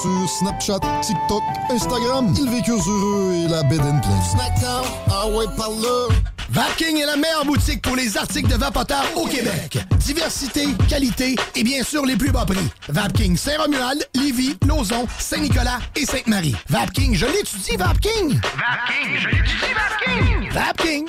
Sur Snapchat, TikTok, Instagram, ils vécurent heureux et la bed and pleine. Snackdown, ah ouais, par là. Vapking est la meilleure boutique pour les articles de vapoteurs au Québec. Diversité, qualité et bien sûr les plus bas prix. Vapking Saint-Romuald, Lévis, Lauson, Saint-Nicolas et Sainte-Marie. Vapking, je l'étudie, Vapking? Vapking, je l'étudie, Vapking? Vapking.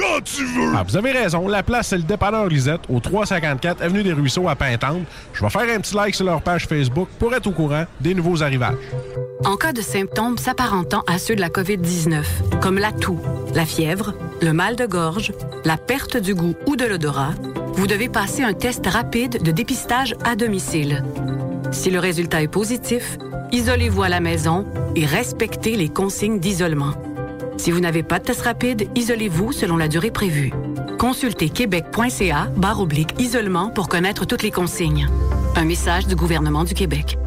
quand tu veux! Ah, vous avez raison, la place, c'est le dépanneur Lisette, au 354 Avenue des Ruisseaux à Pintante. Je vais faire un petit like sur leur page Facebook pour être au courant des nouveaux arrivages. En cas de symptômes s'apparentant à ceux de la COVID-19, comme la toux, la fièvre, le mal de gorge, la perte du goût ou de l'odorat, vous devez passer un test rapide de dépistage à domicile. Si le résultat est positif, isolez-vous à la maison et respectez les consignes d'isolement. Si vous n'avez pas de test rapide, isolez-vous selon la durée prévue. Consultez québec.ca barre oblique isolement pour connaître toutes les consignes. Un message du gouvernement du Québec.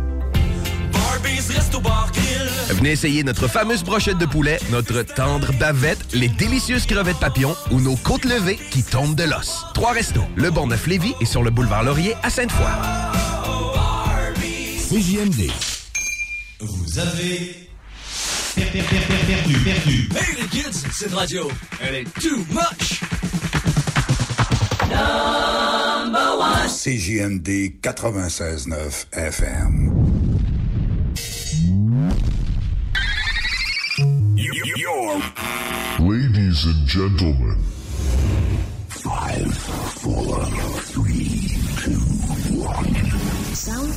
Venez essayer notre fameuse brochette de poulet, notre tendre bavette, les délicieuses crevettes papillons ou nos côtes levées qui tombent de l'os. Trois restos, le Bon Neuf Lévis et sur le boulevard Laurier à Sainte-Foy. CJMD. Vous avez perdu, perdu, perdu. Hey les kids, cette radio, elle est too much. Number one. CJMD 96.9 FM. Ladies and gentlemen. Five, four,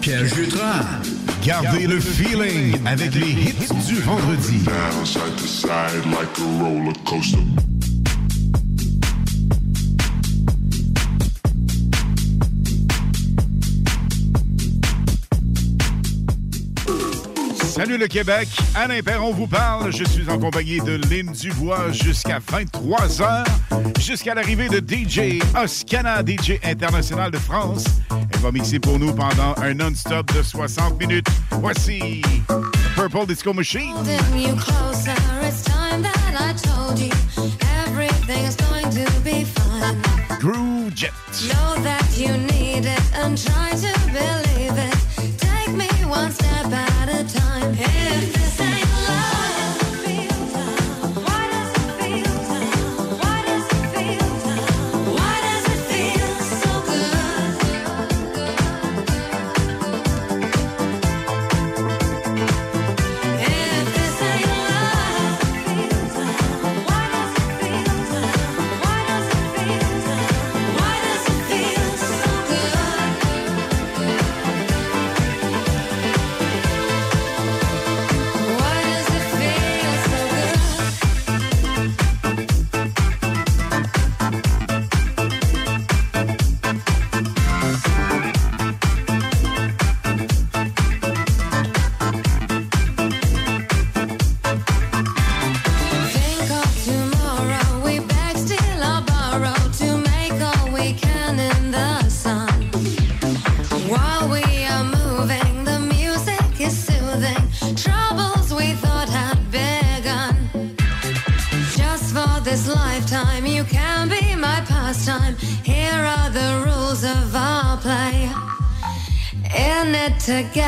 Pierre Jutras. Gardez le feeling avec les hits du vendredi. Salut le Québec, Alain Perron vous parle. Je suis en compagnie de Lynn Dubois jusqu'à 23h, jusqu'à l'arrivée de DJ Oscana, DJ international de France. Elle va mixer pour nous pendant un non-stop de 60 minutes. Voici Purple Disco Machine. Groove Jet. Know that you need it and try to believe it. One step at a time. If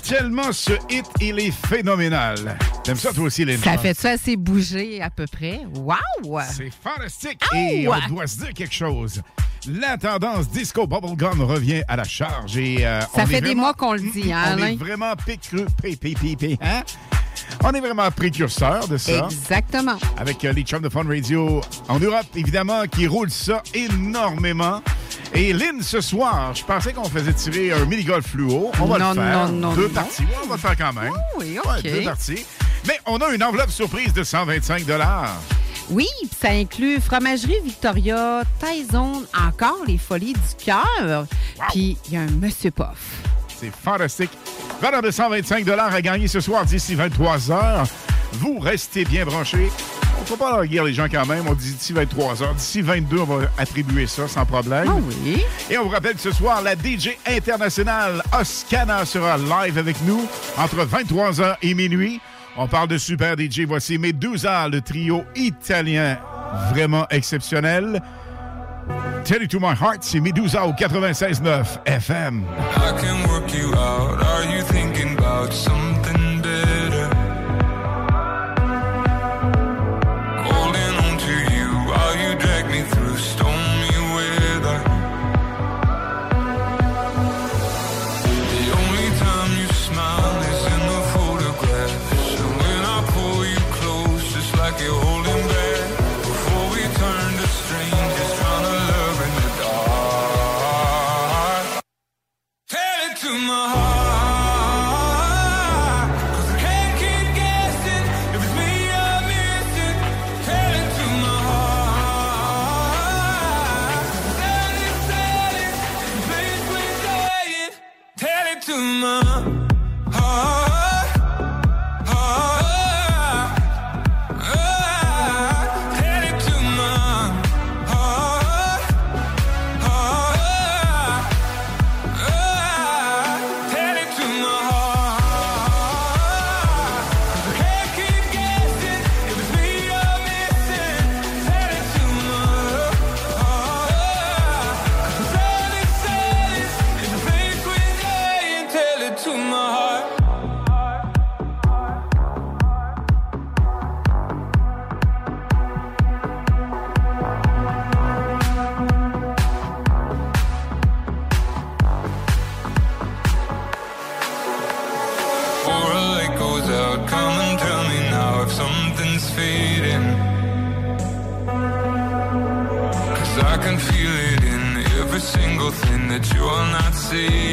Tellement ce hit, il est phénoménal. T'aimes ça toi aussi, Linda? Ça fait ça assez bouger à peu près. Wow! C'est fantastique. Et on doit se dire quelque chose. La tendance disco bubblegum revient à la charge et euh, Ça on fait est des mois qu'on le dit, hein, On est vraiment pécru, pé, pé, pé, pé, hein? On est vraiment précurseur de ça. Exactement. Avec euh, les chums de Fun Radio en Europe, évidemment, qui roulent ça énormément. Et Lynn, ce soir, je pensais qu'on faisait tirer un mini-golf fluo. On va Non, le faire. non, non, Deux parties. Ouais, on va le faire quand même. oui, Ouais, OK. deux parties. Mais on a une enveloppe surprise de 125 Oui, puis ça inclut Fromagerie Victoria, Taizone, encore les Folies du Cœur. Puis il y a un Monsieur Poff. C'est fantastique. Valeur de 125 à gagner ce soir d'ici 23 h. Vous restez bien branchés. On ne peut pas larguer les gens quand même. On dit d'ici 23 h. D'ici 22, on va attribuer ça sans problème. Ah oui. Et on vous rappelle que ce soir, la DJ internationale Oscana sera live avec nous entre 23 h et minuit. On parle de super DJ. Voici Medusa, le trio italien vraiment exceptionnel. Tell it to my heart, c'est Medusa au 96.9 FM. I can work you out. Are you thinking about something thing that you're not seeing.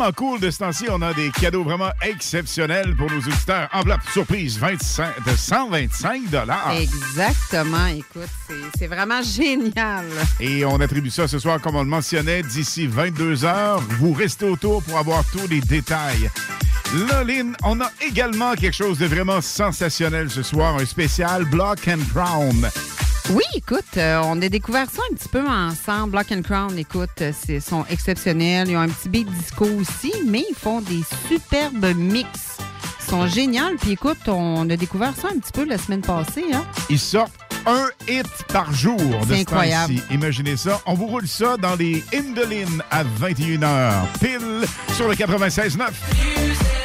vraiment cool de ce temps-ci. On a des cadeaux vraiment exceptionnels pour nos auditeurs. Enveloppe surprise 25, de 125 Exactement. Écoute, c'est vraiment génial. Et on attribue ça ce soir, comme on le mentionnait, d'ici 22 heures. Vous restez autour pour avoir tous les détails. Lolin, on a également quelque chose de vraiment sensationnel ce soir, un spécial Block and Brown. Oui, écoute, euh, on a découvert ça un petit peu ensemble. Black and Crown, écoute, euh, ils sont exceptionnels. Ils ont un petit beat disco aussi, mais ils font des superbes mix. Ils sont géniaux. Puis écoute, on a découvert ça un petit peu la semaine passée. Hein. Ils sortent un hit par jour de incroyable. ce Imaginez ça. On vous roule ça dans les Indolines à 21h, pile sur le 96.9.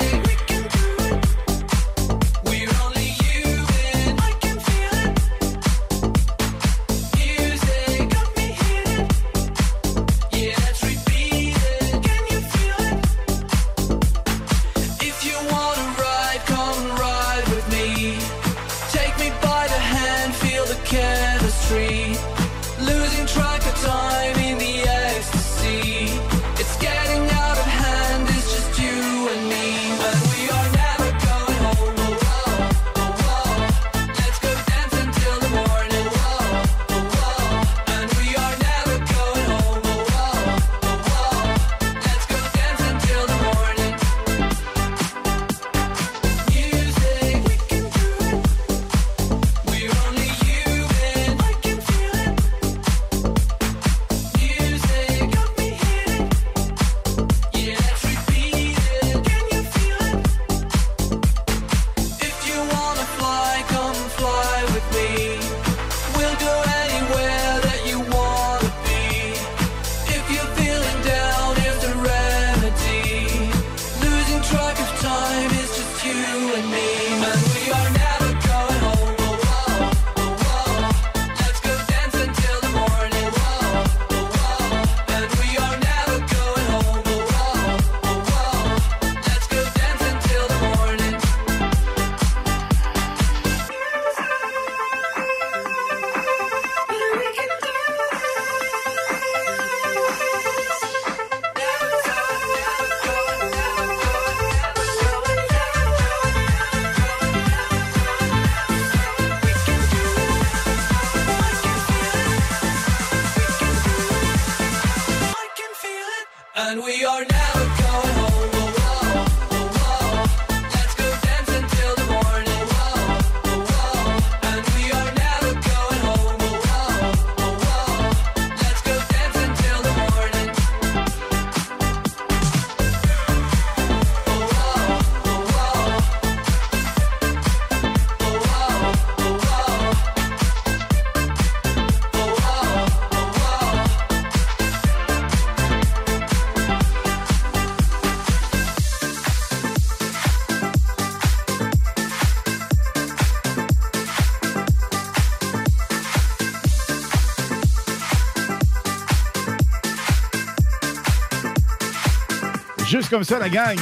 comme ça, la gang.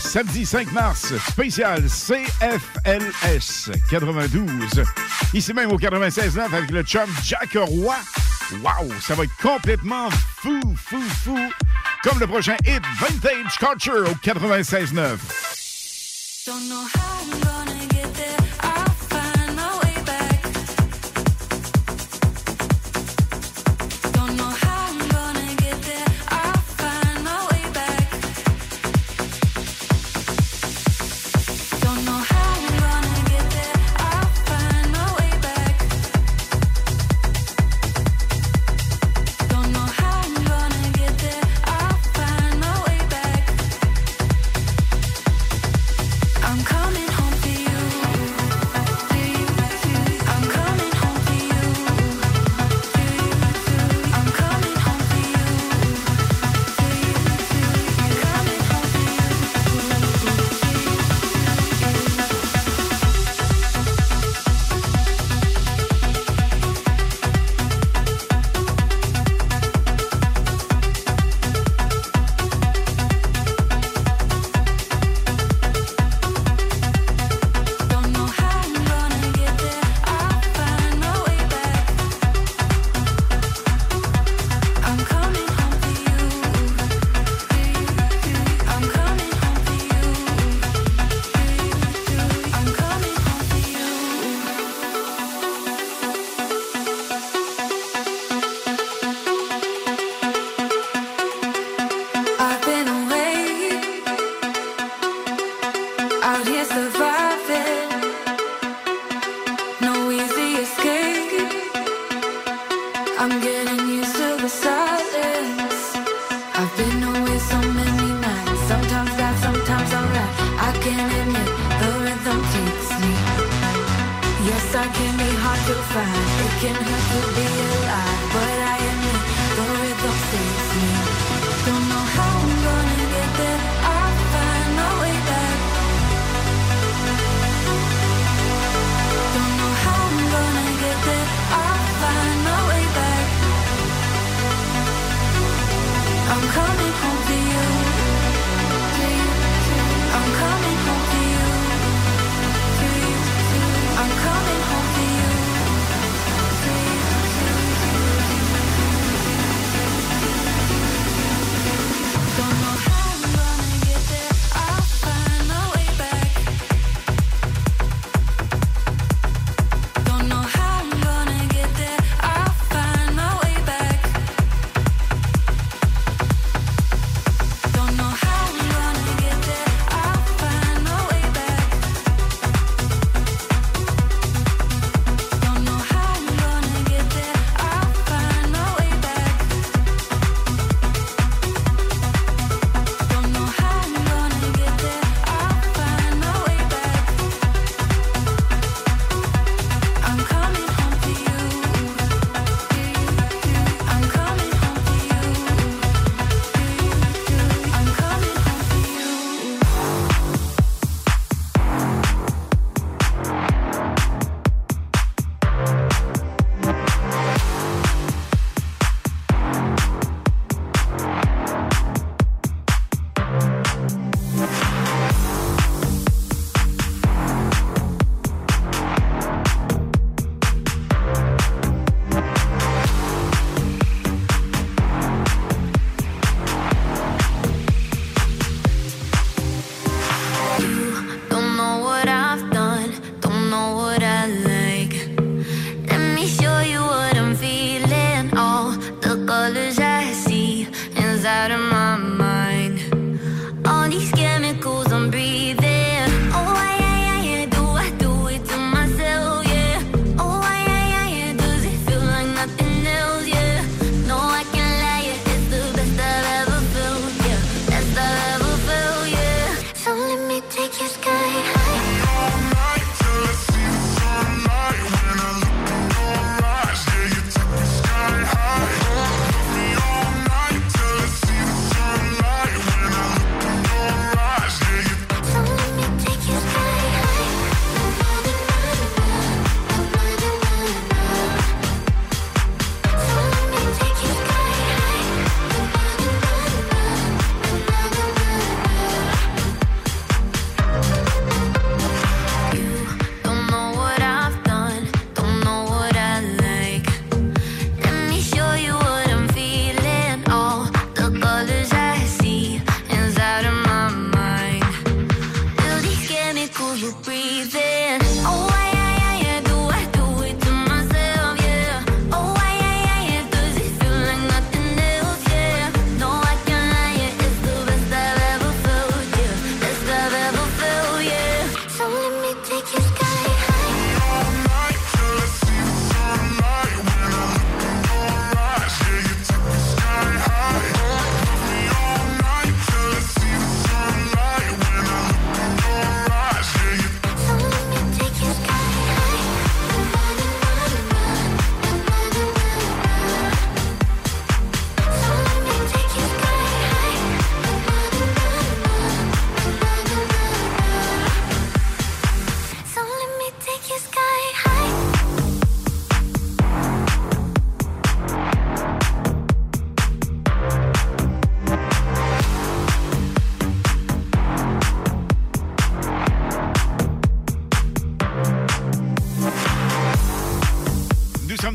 Samedi 5 mars, spécial CFLS 92. Ici même au 96.9 avec le chum Jack Roy. Wow, ça va être complètement fou, fou, fou. Comme le prochain hit Vintage Culture au 96.9.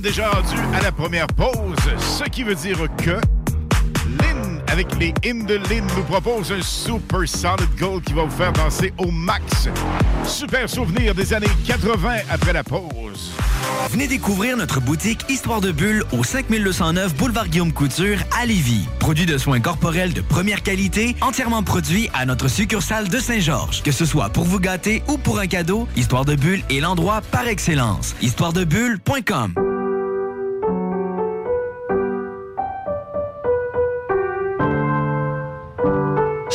déjà rendu à la première pause, ce qui veut dire que Lynn, avec les hymnes de Lynn, nous propose un Super Solid Gold qui va vous faire danser au max. Super souvenir des années 80 après la pause. Venez découvrir notre boutique Histoire de Bulle au 5209 Boulevard Guillaume Couture à Lévis. Produit de soins corporels de première qualité, entièrement produit à notre succursale de Saint-Georges. Que ce soit pour vous gâter ou pour un cadeau, Histoire de Bulle est l'endroit par excellence. Histoiredebulle.com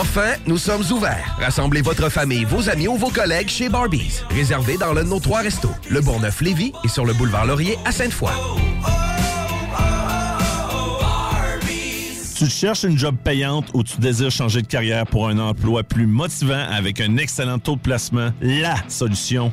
Enfin, nous sommes ouverts. Rassemblez votre famille, vos amis ou vos collègues chez Barbies. Réservé dans l'un de nos trois restos, le Bourgneuf-Lévis et sur le boulevard Laurier à Sainte-Foy. Tu cherches une job payante ou tu désires changer de carrière pour un emploi plus motivant avec un excellent taux de placement? La solution,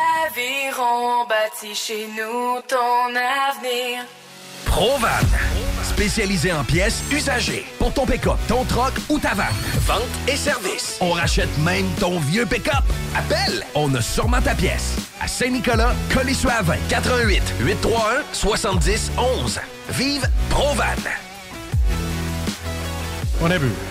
Aviron bâti chez nous ton avenir. Provan, spécialisé en pièces usagées pour ton pick-up, ton troc ou ta vanne. Vente et service. On rachète même ton vieux pick-up. Appelle, on a sûrement ta pièce. À Saint-Nicolas, Colissois 20 88 831 70 11. Vive Provan. On a vu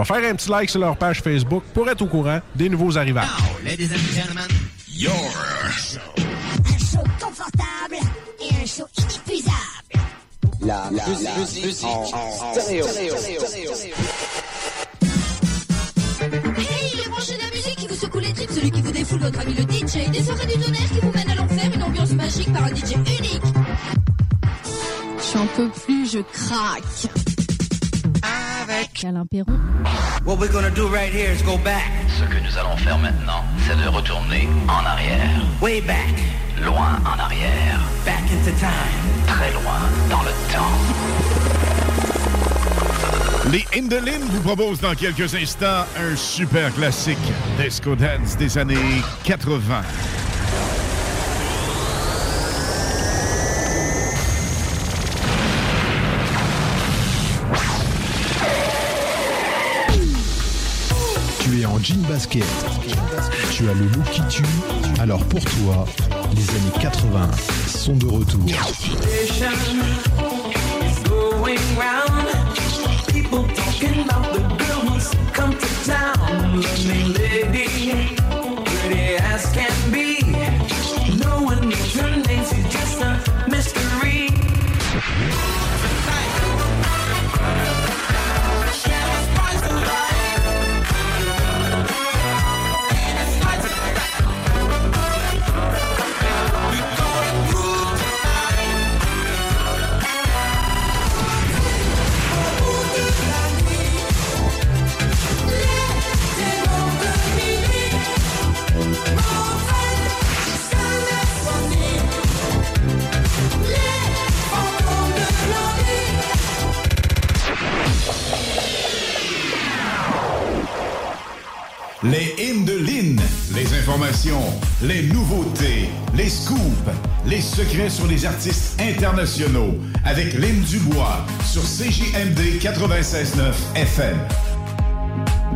vais faire un petit like sur leur page Facebook pour être au courant des nouveaux arrivages. Ladies and gentlemen, your Un show confortable et un show inépuisable. La musique, musique en, en stéréo. Hey, les branchés de la musique qui vous secoue les tripes, celui qui vous défoule votre ami le DJ, des soirées du tonnerre qui vous mènent à l'enfer, une ambiance magique par un DJ unique. J'en peux plus, je craque. Avec Alain Perron. What we're gonna do right here is go back. Ce que nous allons faire maintenant, c'est de retourner en arrière. Way back. Loin en arrière. Back into time. Très loin dans le temps. Les Indolines vous proposent dans quelques instants un super classique disco dance des années 80. Jean basket. Tu as le look qui tue. Alors pour toi, les années 80 sont de retour. Les hymnes de Lynn, les informations, les nouveautés, les scoops, les secrets sur les artistes internationaux avec Lynn Dubois sur CJMD 96.9 FM.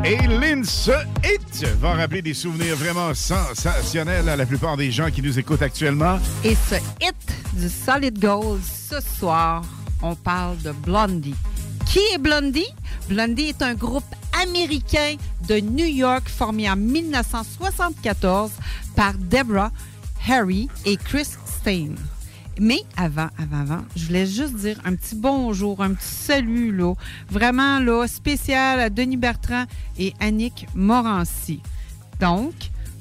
Et Lince Hit va rappeler des souvenirs vraiment sensationnels à la plupart des gens qui nous écoutent actuellement. Et ce hit du Solid Gold, ce soir, on parle de Blondie. Qui est Blondie? Blondie est un groupe américain de New York formé en 1974 par Deborah, Harry et Chris Stein. Mais avant, avant, avant, je voulais juste dire un petit bonjour, un petit salut, là, vraiment là, spécial à Denis Bertrand et Annick Morancy. Donc,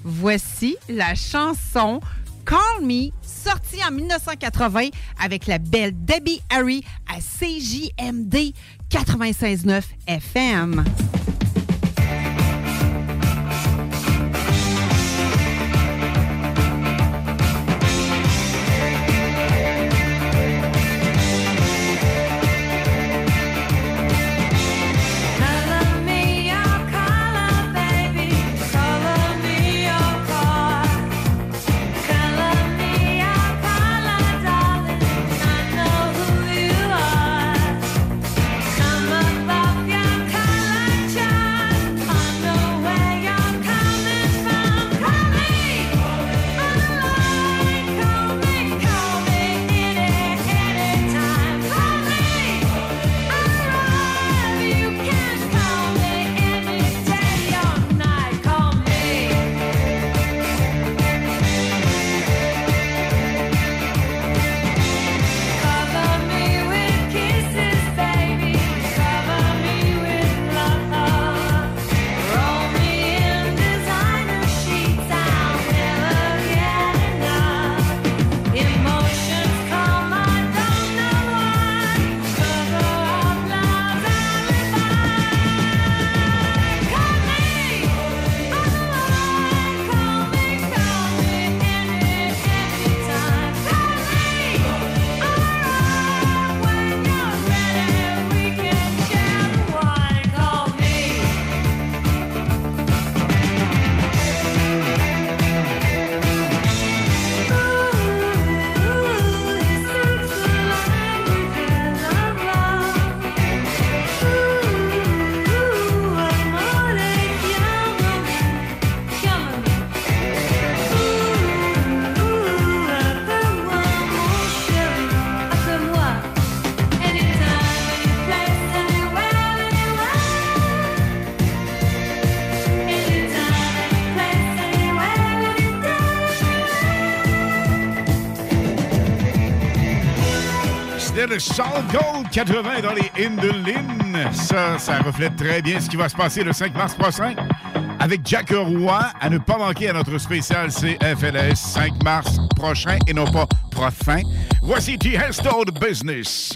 voici la chanson Call Me, sortie en 1980 avec la belle Debbie Harry à CJMD 96.9 FM. Le Solid Gold 80 dans les Indolines. Ça, ça reflète très bien ce qui va se passer le 5 mars prochain avec Jack Roy. À ne pas manquer à notre spécial CFLS 5 mars prochain et non pas prochain. Voici T. Hesto de Business.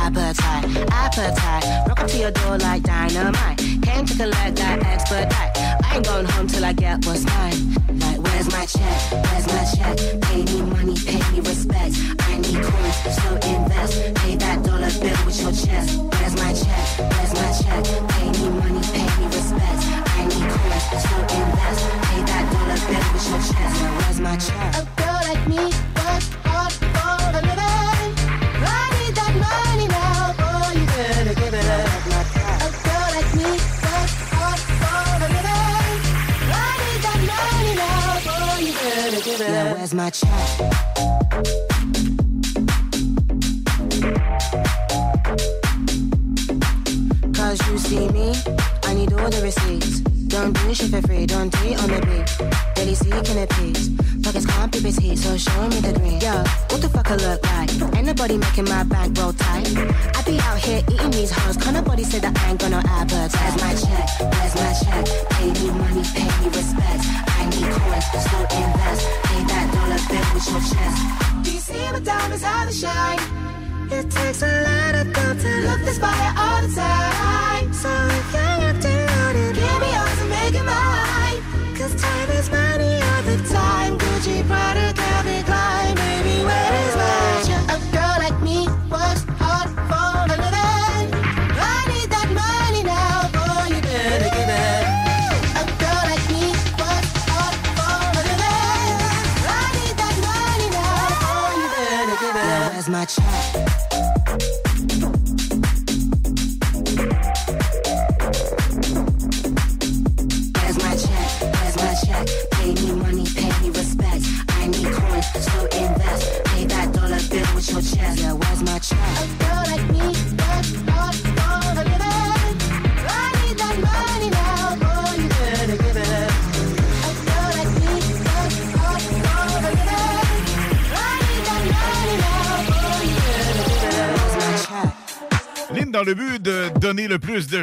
appetite, appetite. Rock up to your door like dynamite. Came to collect that expedite. I ain't going home till I get what's mine. Like, where's my check? my chat.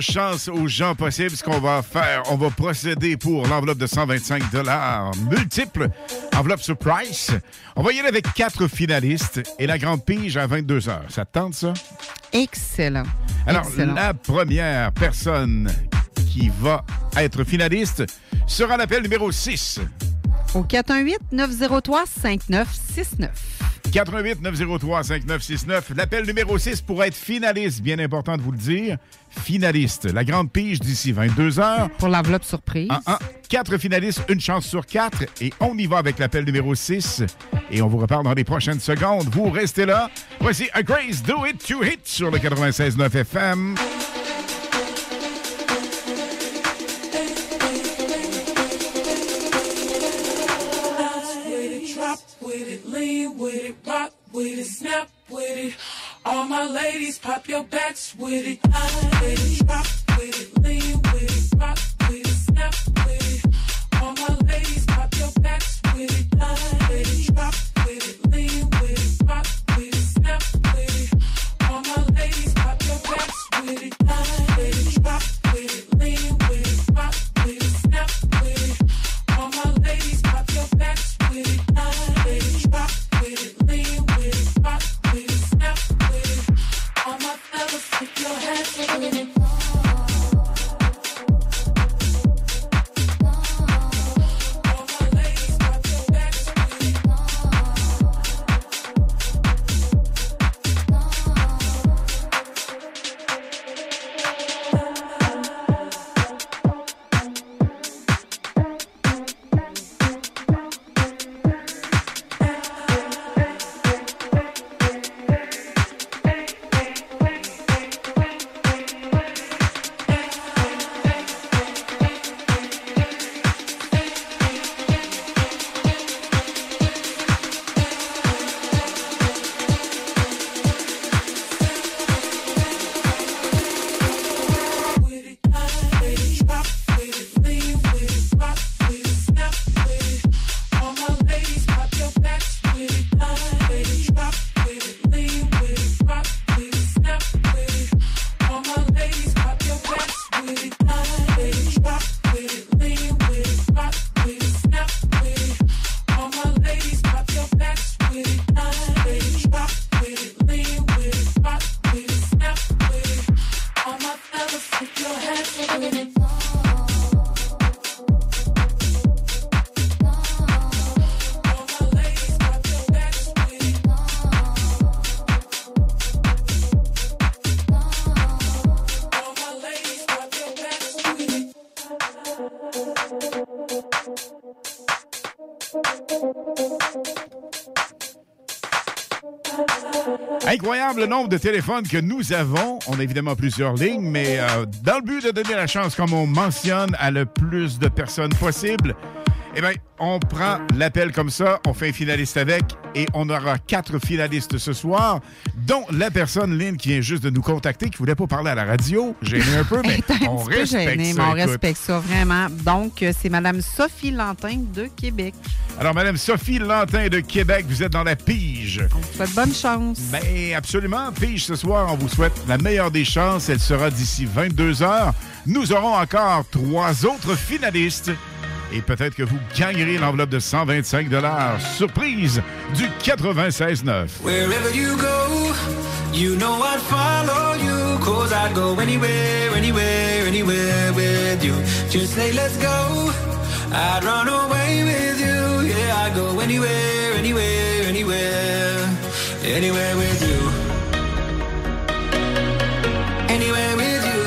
chance aux gens possibles, ce qu'on va faire, on va procéder pour l'enveloppe de 125 multiple, enveloppe surprise. On va y aller avec quatre finalistes et la grande pige à 22 heures. Ça tente, ça? Excellent. Alors, la première personne qui va être finaliste sera l'appel numéro 6. Au 418-903-5969. 88 903 5969. L'appel numéro 6 pour être finaliste, bien important de vous le dire. Finaliste. La grande pige d'ici 22 heures. Pour l'enveloppe surprise. En, en, quatre finalistes, une chance sur quatre. Et on y va avec l'appel numéro 6. Et on vous repart dans les prochaines secondes. Vous restez là. Voici A Grace Do It to Hit sur le 96.9 FM. with it, snap with it. All my ladies, pop your backs with it. I ladies, pop with it, lean with it, pop with it, snap with it. All my ladies, pop your backs with it. Ladies, pop with it, lean with it, rock with it, snap with it. All my ladies, pop your backs with it. Ladies, pop with it, lean with it, pop with it, snap with it. All my ladies, pop your backs with it. Nombre de téléphones que nous avons. On a évidemment plusieurs lignes, mais euh, dans le but de donner la chance, comme on mentionne, à le plus de personnes possible, eh bien, on prend l'appel comme ça, on fait un finaliste avec, et on aura quatre finalistes ce soir, dont la personne, Lynn, qui vient juste de nous contacter, qui voulait pas parler à la radio. J'ai un peu, mais Un on respecte gêné, ça. mais on écoute. respecte ça vraiment. Donc, c'est Madame Sophie Lantin de Québec. Alors, Madame Sophie Lantin de Québec, vous êtes dans la pige. On vous souhaite bonne chance. Ben, absolument. Pige, ce soir, on vous souhaite la meilleure des chances. Elle sera d'ici 22 heures. Nous aurons encore trois autres finalistes. Et peut-être que vous gagnerez l'enveloppe de 125 Surprise du 96.9. Wherever you go, you know I'd follow you. Cause I'd go anywhere, anywhere, anywhere with you. Just say let's go. I'd run away with you. Yeah, I'd go anywhere, anywhere, anywhere. Anywhere with you. Anywhere with you.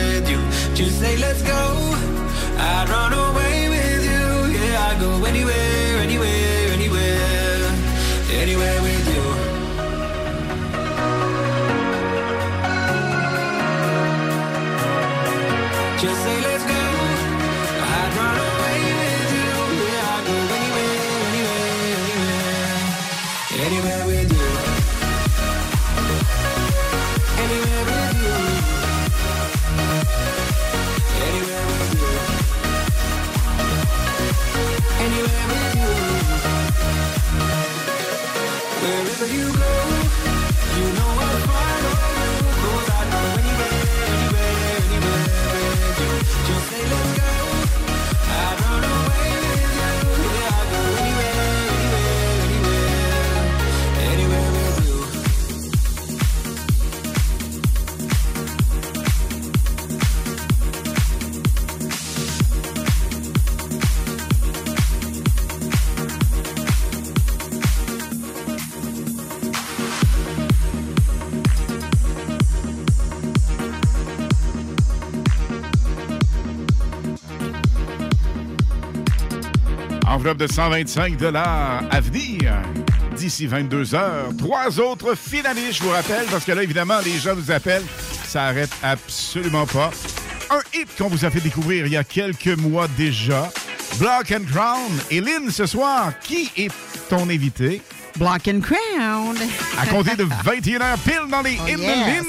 Just say let's go. I'd run away with you. Yeah, I'd go anywhere, anywhere, anywhere. Anywhere with you. Enveloppe de 125 à venir d'ici 22 heures. Trois autres finalistes, je vous rappelle, parce que là, évidemment, les gens nous appellent. Ça arrête absolument pas. Un hit qu'on vous a fait découvrir il y a quelques mois déjà. Block and Crown. Et Lynn, ce soir, qui est ton invité? Block and Crown. À compter de 21h pile dans les Oh, hymnes yes.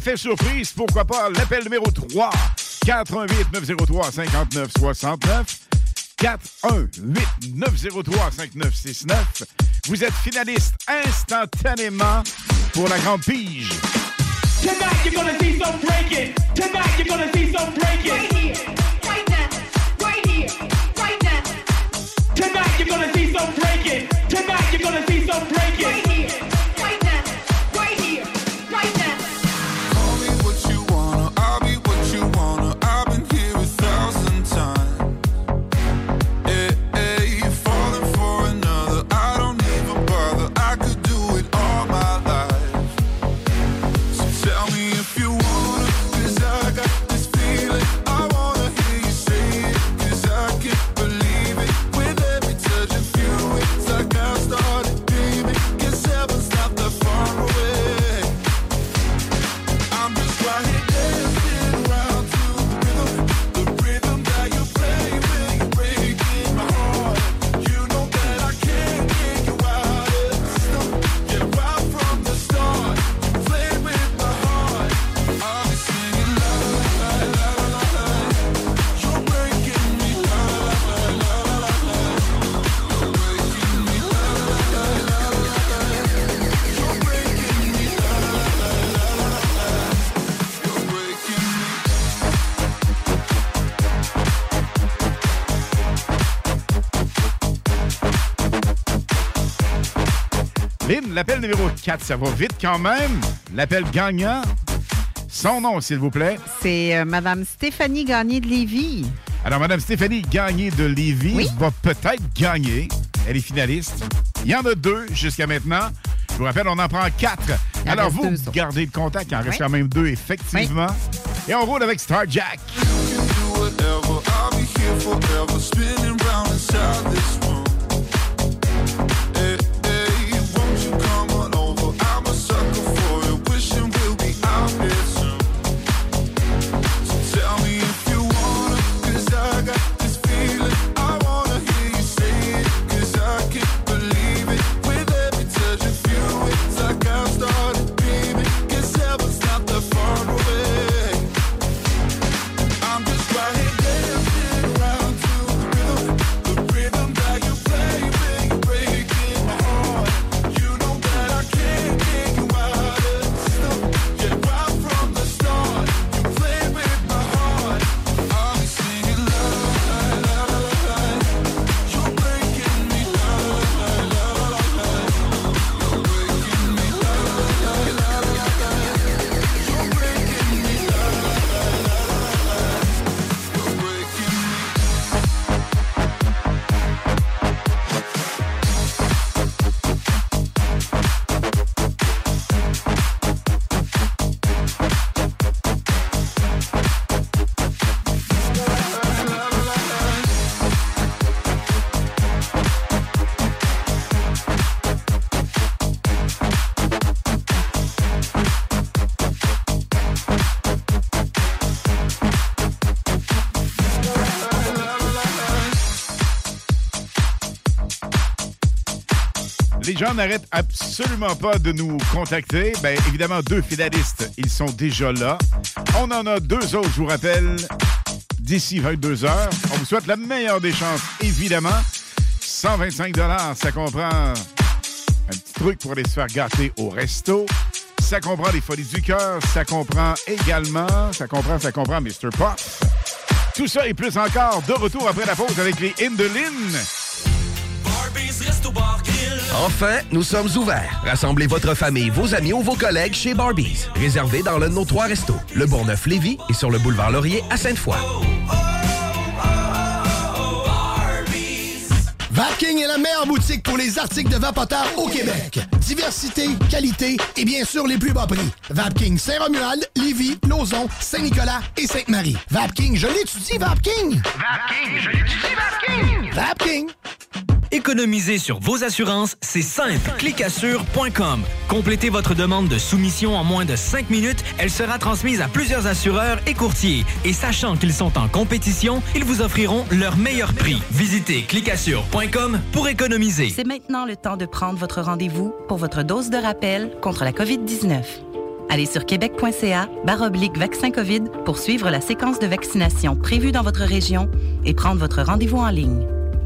Effet surprise, pourquoi pas l'appel numéro 3, 418 903 59 69 418 903 5969. Vous êtes finaliste instantanément pour la grande pige. Tonight you're gonna see some breaking. Tonight you're gonna see some breaking. Numéro 4, ça va vite quand même. L'appel gagnant. Son nom, s'il vous plaît. C'est euh, Madame Stéphanie Gagné de Lévis. Alors, Madame Stéphanie Gagné de Lévis va peut-être gagner. Elle est finaliste. Il y en a deux jusqu'à maintenant. Je vous rappelle, on en prend quatre. Il Alors, reste vous, deux gardez le contact. Il en reste Oui. quand même deux, effectivement. Et on roule avec Star Jack. Les gens n'arrêtent absolument pas de nous contacter. Bien, évidemment, deux finalistes, ils sont déjà là. On en a deux autres, je vous rappelle, d'ici 22 heures. On vous souhaite la meilleure des chances, évidemment. 125 ça comprend un petit truc pour aller se faire gâter au resto. Ça comprend les folies du cœur. Ça comprend également, ça comprend, ça comprend Mr. Pop. Tout ça et plus encore, de retour après la pause avec les Indolines. Enfin, nous sommes ouverts. Rassemblez votre famille, vos amis ou vos collègues chez Barbies. Réservé dans l'un de nos trois restos, le Bourgneuf-Lévis et sur le boulevard Laurier à Sainte-Foy. Vapking est la meilleure boutique pour les articles de vapoteurs au Québec. Diversité, qualité et bien sûr les plus bas prix. Vapking Saint-Romuald, Lévis, Lauson, Saint-Nicolas et Sainte-Marie. Vapking, je l'étudie, Vapking! Vapking, je l'étudie, Vapking! Vapking! Économiser sur vos assurances, c'est simple. Clicassure.com. Complétez votre demande de soumission en moins de 5 minutes. Elle sera transmise à plusieurs assureurs et courtiers. Et sachant qu'ils sont en compétition, ils vous offriront leur meilleur prix. Visitez clicassure.com pour économiser. C'est maintenant le temps de prendre votre rendez-vous pour votre dose de rappel contre la COVID-19. Allez sur québec.ca baroblique vaccin COVID pour suivre la séquence de vaccination prévue dans votre région et prendre votre rendez-vous en ligne.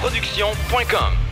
Satireproduction.com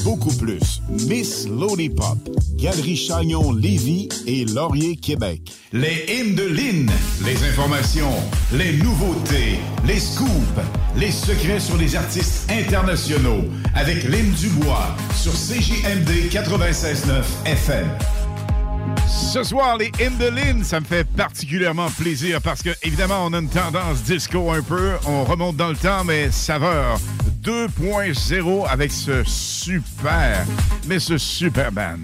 beaucoup plus. Miss Lollipop, Galerie Chagnon Lévis et Laurier Québec. Les hymnes de Lynn, les informations, les nouveautés, les scoops, les secrets sur les artistes internationaux avec Lynn Dubois sur CJMD 96.9 FM. Ce soir, les Lynn, ça me fait particulièrement plaisir parce que, évidemment, on a une tendance disco un peu. On remonte dans le temps, mais saveur 2.0 avec ce super, mais ce super band.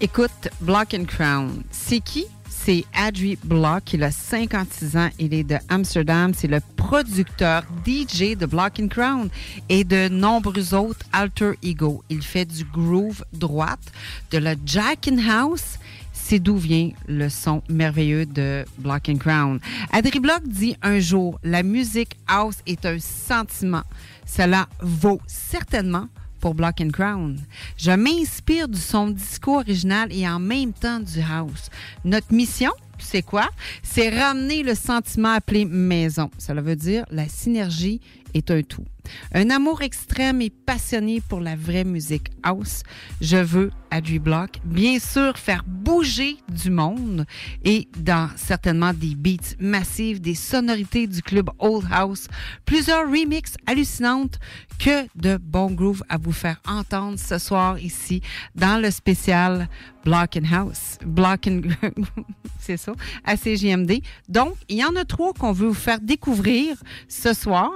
Écoute, Block and Crown, c'est qui? c'est Adri Block. Il a 56 ans. Il est de Amsterdam. C'est le producteur DJ de Block and Crown et de nombreux autres alter ego. Il fait du groove droite, de la Jack in House. C'est d'où vient le son merveilleux de Block and Crown. Adri Block dit un jour, la musique house est un sentiment. Cela vaut certainement pour Block and Crown. Je m'inspire du son disco original et en même temps du house. Notre mission, c'est quoi? C'est ramener le sentiment appelé maison. Cela veut dire la synergie est un tout. Un amour extrême et passionné pour la vraie musique house. Je veux, à Block, bien sûr, faire bouger du monde et dans certainement des beats massifs, des sonorités du club Old House, plusieurs remixes hallucinantes que de bons grooves à vous faire entendre ce soir ici dans le spécial Block House. Block c'est ça, à CGMD. Donc, il y en a trois qu'on veut vous faire découvrir ce soir.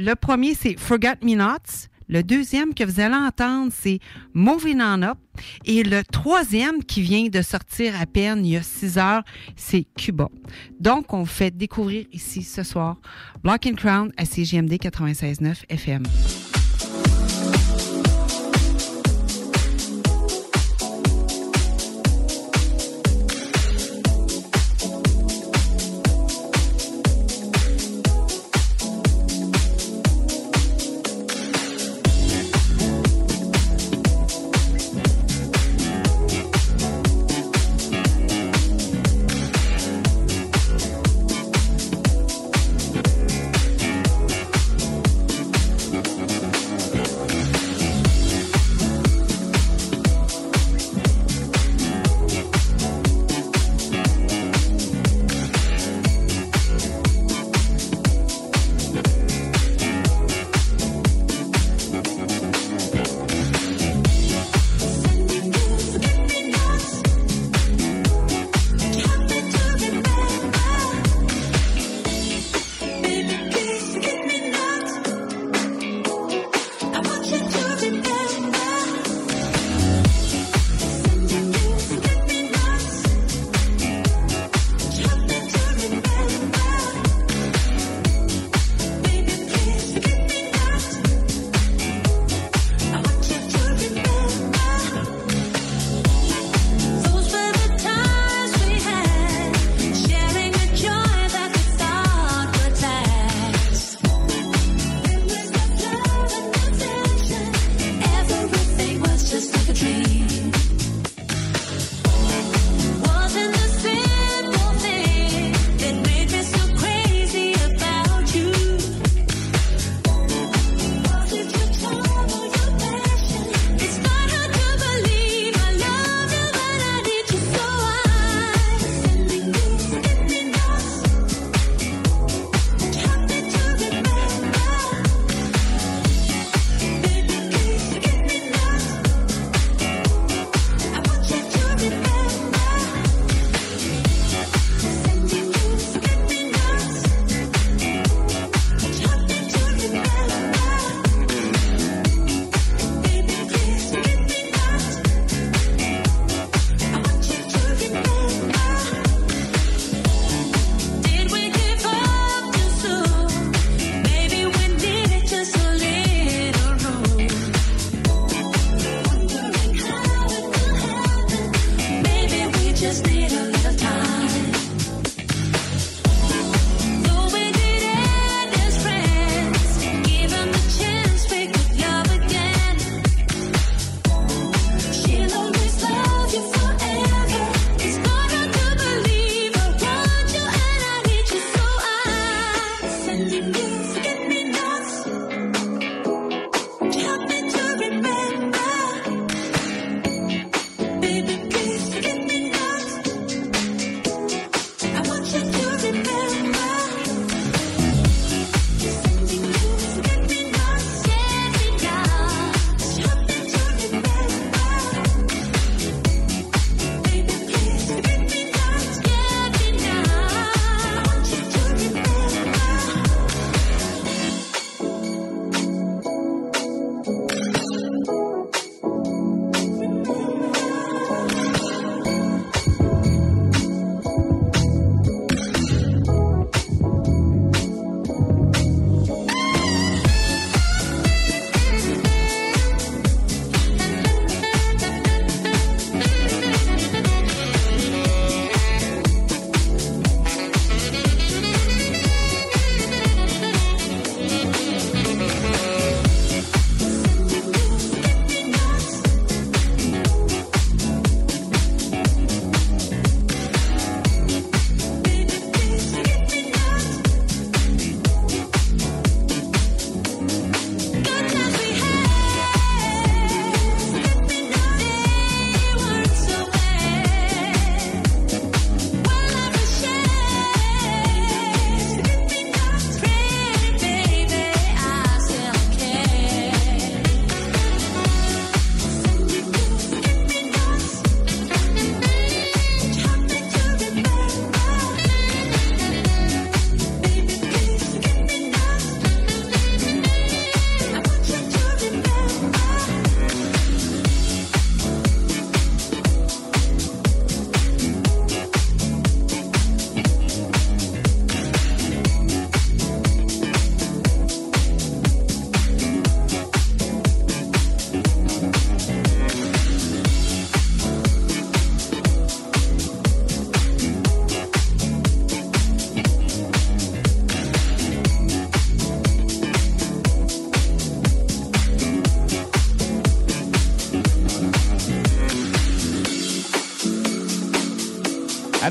Le premier, c'est Forget Me Nots. Le deuxième que vous allez entendre, c'est Moving On Up. Et le troisième qui vient de sortir à peine il y a six heures, c'est Cuba. Donc, on fait découvrir ici ce soir Block and Crown à CGMD 96.9 FM.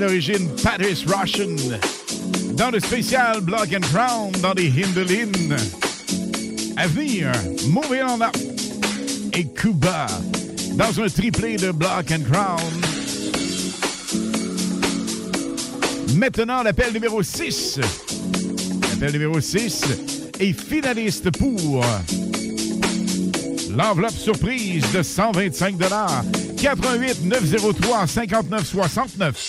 À l'origine, Patrice Russian. Dans le spécial Block and Crown, dans les Hindelin. À venir, et Cuba. Dans un triplé de Block and Crown. Maintenant, l'appel numéro 6. L'appel numéro 6 est finaliste pour l'enveloppe surprise de 125 88 903 59 69.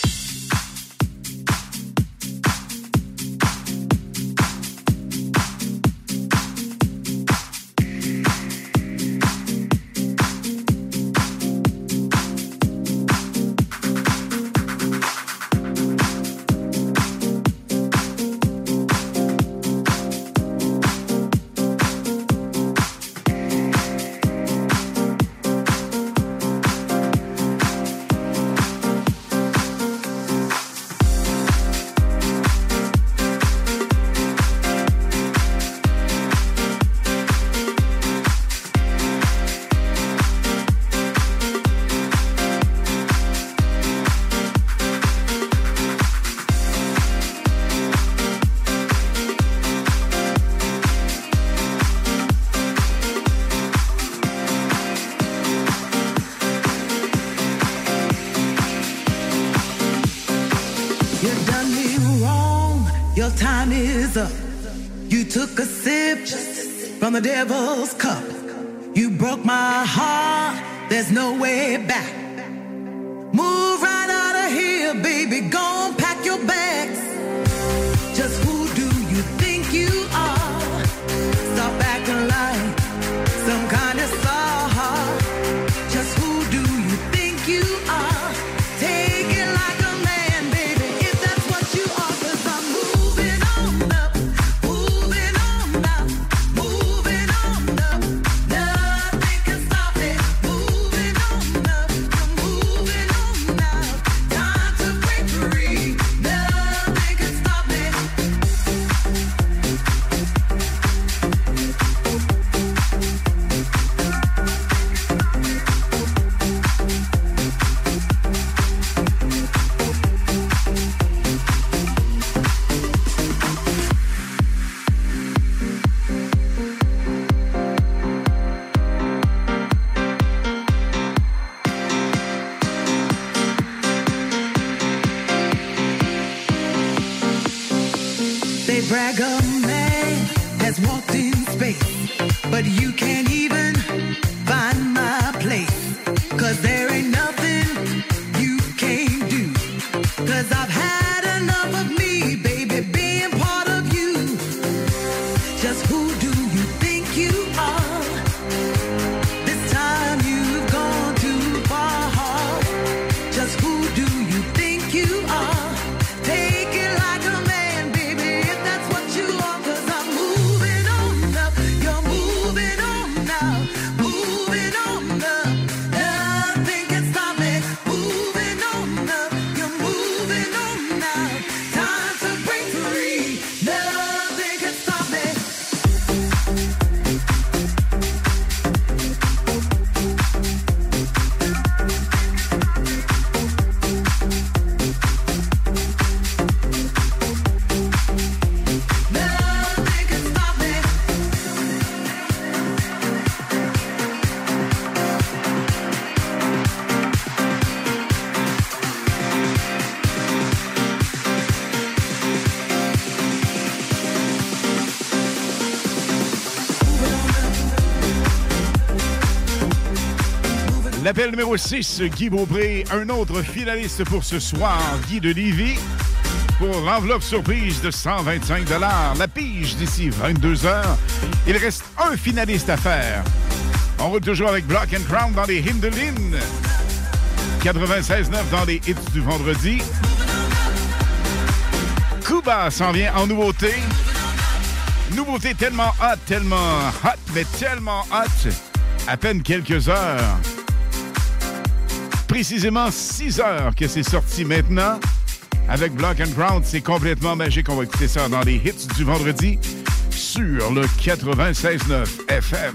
Took a sip from the devil's cup. You broke my heart. There's no way back. L'appel numéro 6, Guy Beaupré, un autre finaliste pour ce soir, Guy de Livy, pour l'enveloppe surprise de 125 La pige d'ici 22 heures. Il reste un finaliste à faire. On roule toujours avec Block and Crown dans les Hindelin. 96.9 dans les hits du vendredi. Cuba s'en vient en nouveauté. Nouveauté tellement hot, tellement hot, mais tellement hot. À peine quelques heures. Précisément 6 heures que c'est sorti maintenant. Avec Block and Ground, c'est complètement magique. On va écouter ça dans les hits du vendredi sur le 96.9 FM.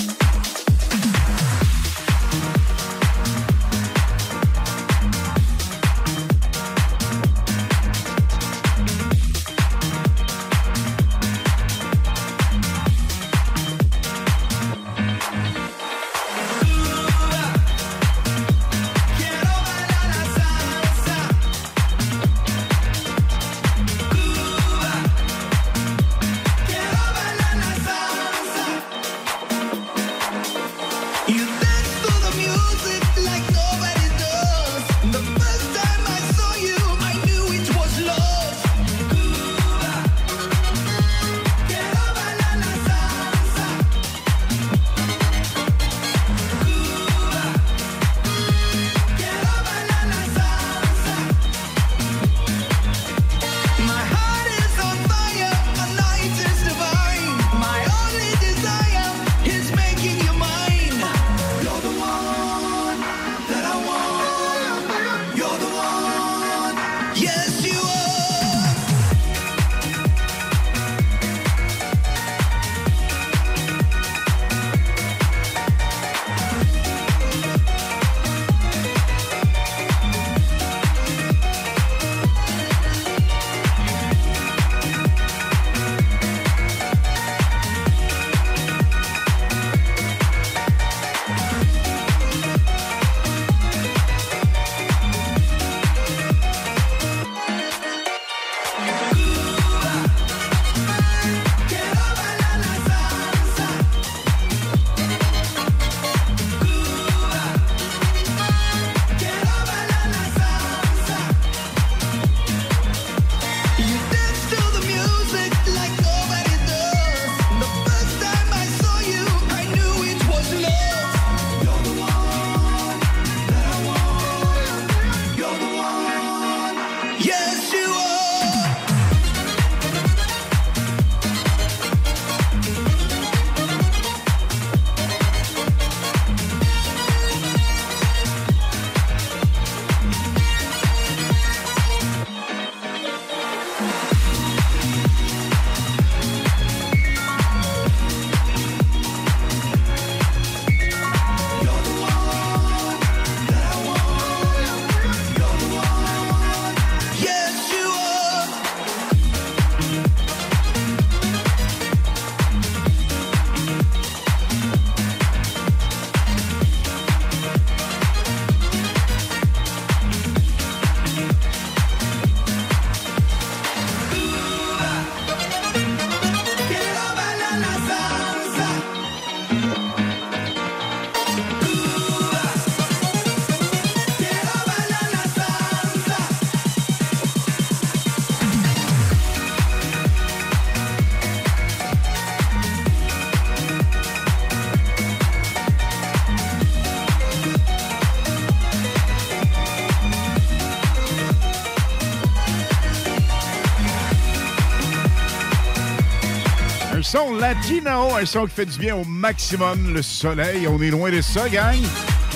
Latino, un son qui fait du bien au maximum, le soleil. On est loin de ça, gang.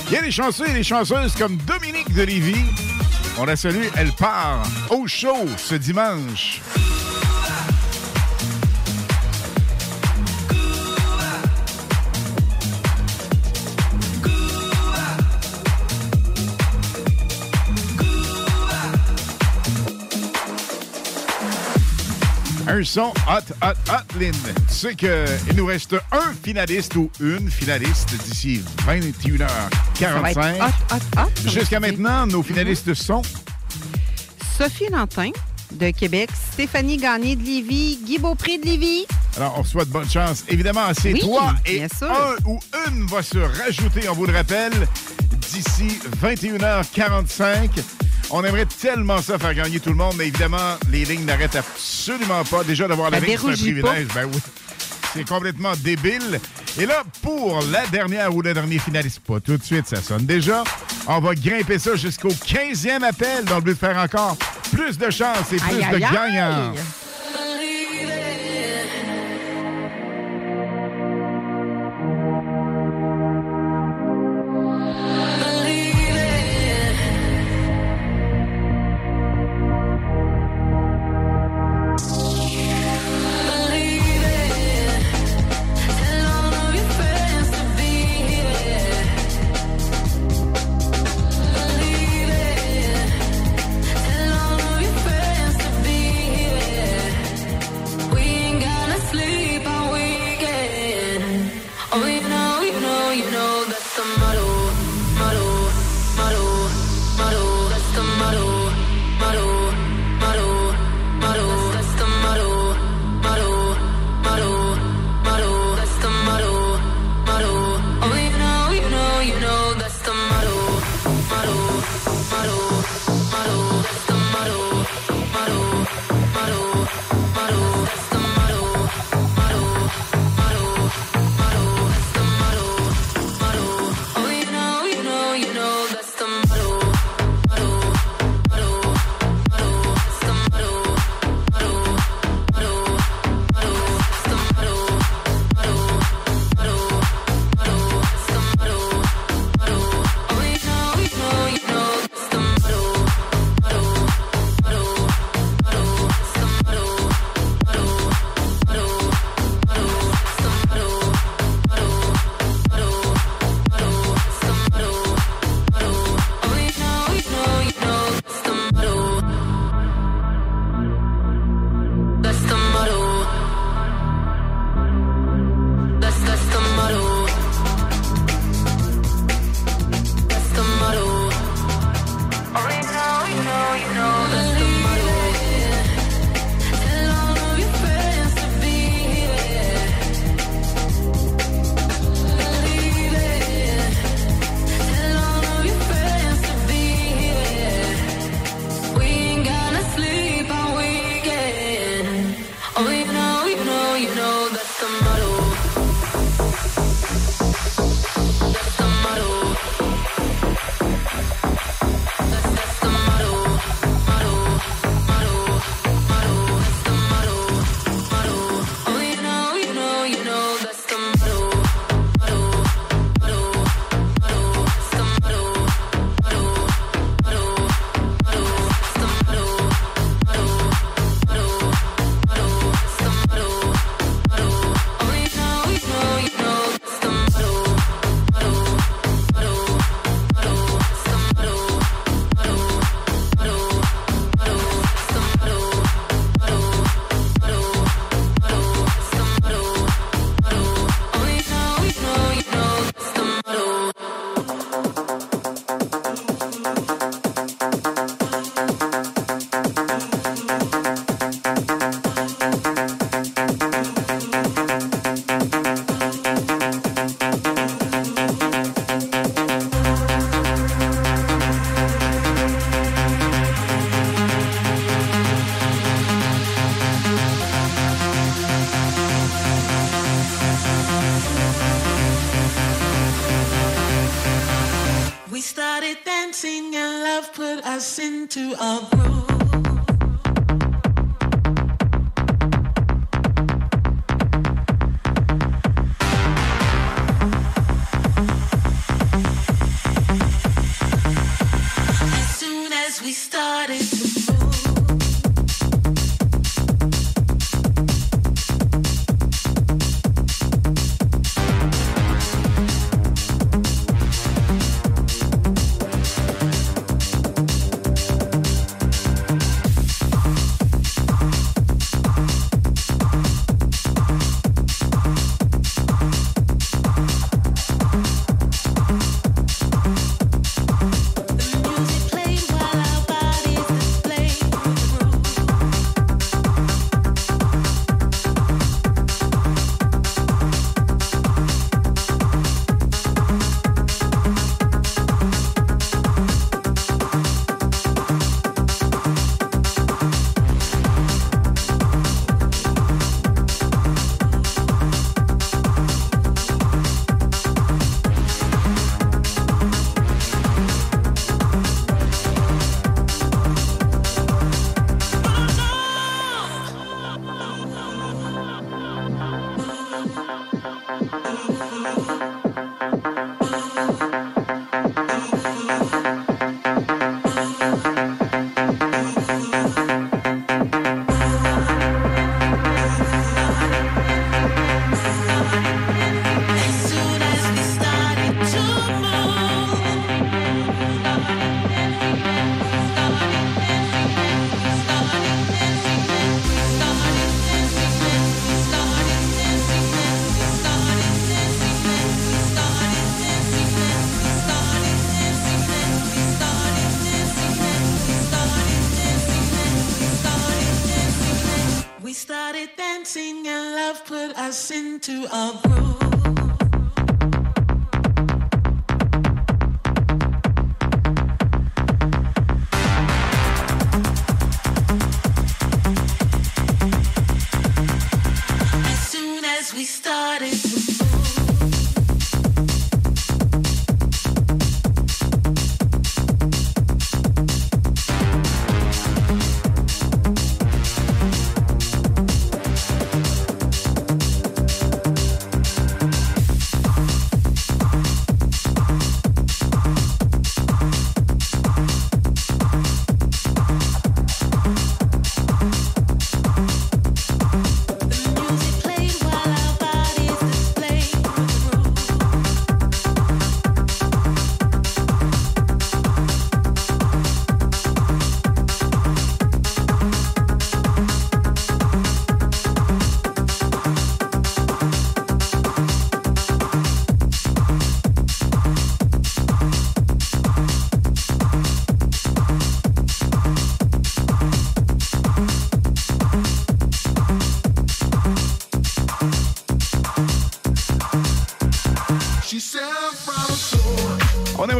Il y a des chanceux et des chanceuses comme Dominique de Lévis. On la salue, elle part au show ce dimanche. Un son hot, hot, hot, Lynn. Tu sais qu'il nous reste un finaliste ou une finaliste d'ici 21h45. Ça va être hot, hot, hot, Jusqu'à maintenant, nos finalistes sont Sophie Lantin de Québec, Stéphanie Gagné de Lévis, Guy Beaupré de Lévis. Alors, on souhaite bonne chance. Évidemment, c'est Oui, toi et bien sûr. un ou une va se rajouter, on vous le rappelle, d'ici 21h45. On aimerait tellement ça faire gagner tout le monde, mais évidemment, les lignes n'arrêtent absolument pas. Déjà d'avoir la ligne, c'est un pas. privilège. Ben oui. C'est complètement débile. Et là, pour la dernière ou le dernier finaliste, pas tout de suite, ça sonne déjà. On va grimper ça jusqu'au 15e appel dans le but de faire encore plus de chance et plus Aïe, de aïe, gagnants. aïe.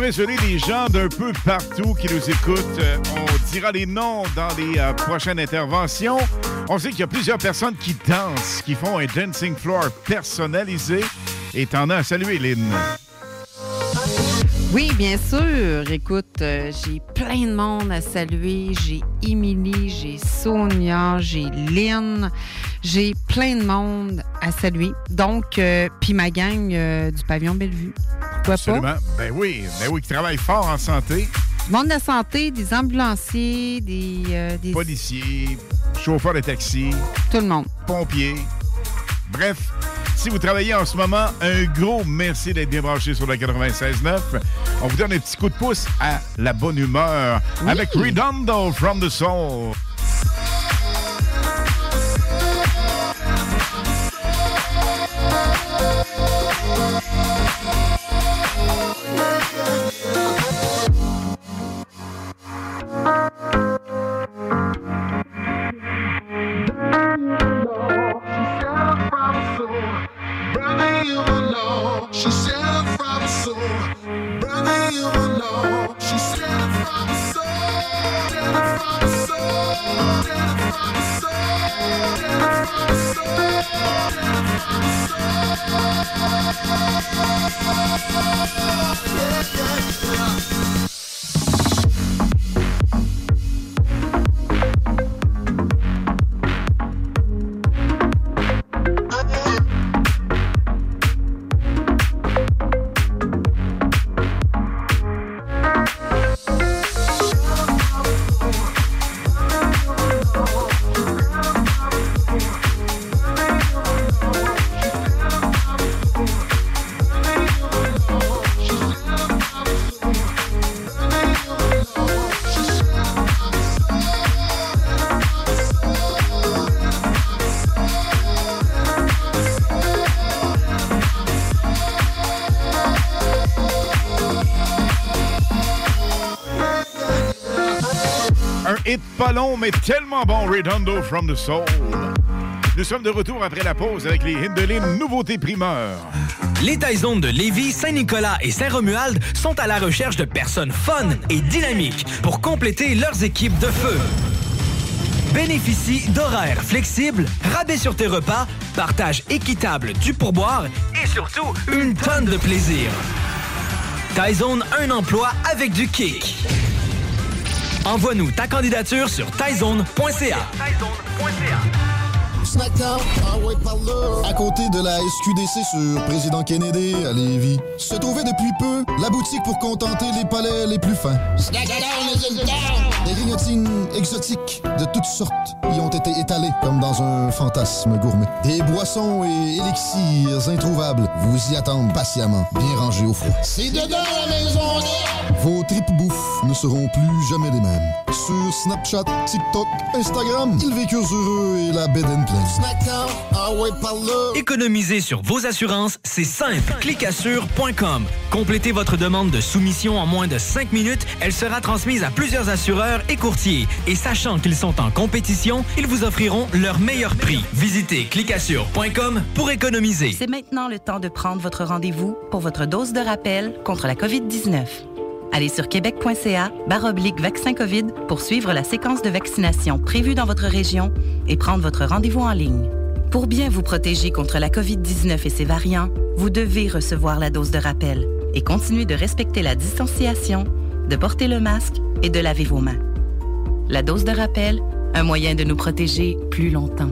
Aimerait saluer les gens d'un peu partout qui nous écoutent. Euh, on dira les noms dans les euh, prochaines interventions. On sait qu'il y a plusieurs personnes qui dansent, qui font un dancing floor personnalisé. Et t'en as à saluer, Lynn. Oui, bien sûr. Écoute, euh, j'ai plein de monde à saluer. J'ai Émilie, j'ai Sonia, j'ai Lynn. J'ai plein de monde à saluer. Donc, puis ma gang du pavillon Bellevue. Pourquoi Absolument. pas? Ben oui, ben oui, qui travaillent fort en santé. Du monde de la santé, des ambulanciers, des... euh, des- Policiers, chauffeurs de taxi. Tout le monde. Pompiers. Bref, si vous travaillez en ce moment, un gros merci d'être bien branché sur le 96.9. On vous donne un petit coup de pouce à la bonne humeur avec Redondo from the Soul. Mais tellement bon, Redondo from the Soul. Nous sommes de retour après la pause avec les Hindelines Nouveautés Primeurs. Les Taizones de Lévis, Saint-Nicolas et Saint-Romuald sont à la recherche de personnes fun et dynamiques pour compléter leurs équipes de feu. Bénéficie d'horaires flexibles, rabais sur tes repas, partage équitable du pourboire et surtout une tonne de plaisir. Taizone, un emploi avec du kick. Envoie-nous ta candidature sur taizone.ca. À côté de la SQDC sur Président Kennedy à Lévis, se trouvait depuis peu la boutique pour contenter les palais les plus fins. Snackdown grignotines exotiques de toutes sortes y ont été étalées comme dans un fantasme gourmet. Des boissons et élixirs introuvables vous y attendent patiemment, bien rangés au froid. C'est dedans la maison Vos tripes bouffe ne seront plus jamais les mêmes. Sur Snapchat, TikTok, Instagram, ils vécurent heureux et la bed and pleine. Snackdown, ah ouais, par là. Économiser sur vos assurances, c'est simple. Clicassure.com. Complétez votre demande de soumission en moins de 5 minutes. Elle sera transmise à plusieurs assureurs et Et sachant qu'ils sont en compétition, ils vous offriront leur meilleur prix. Visitez clicassure.com pour économiser. C'est maintenant le temps de prendre votre rendez-vous pour votre dose de rappel contre la COVID-19. Allez sur québec.ca baroblique vaccin COVID pour suivre la séquence de vaccination prévue dans votre région et prendre votre rendez-vous en ligne. Pour bien vous protéger contre la COVID-19 et ses variants, vous devez recevoir la dose de rappel et continuer de respecter la distanciation, de porter le masque et de laver vos mains. La dose de rappel, un moyen de nous protéger plus longtemps.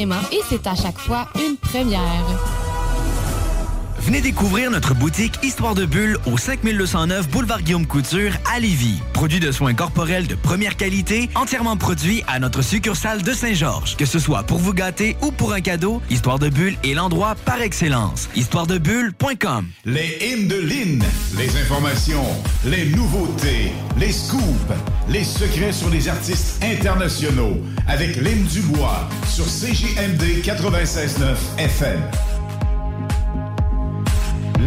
et c'est à chaque fois une première. Venez découvrir notre boutique Histoire de Bulle au 5209 Boulevard Guillaume Couture à Lévis. Produit de soins corporels de première qualité, entièrement produit à notre succursale de Saint-Georges. Que ce soit pour vous gâter ou pour un cadeau, Histoire de Bulle est l'endroit par excellence. Histoiredebulle.com Les hymnes de Lynn, les informations, les nouveautés, les scoops, les secrets sur les artistes internationaux avec Lynn Dubois sur CJMD 96.9 FM.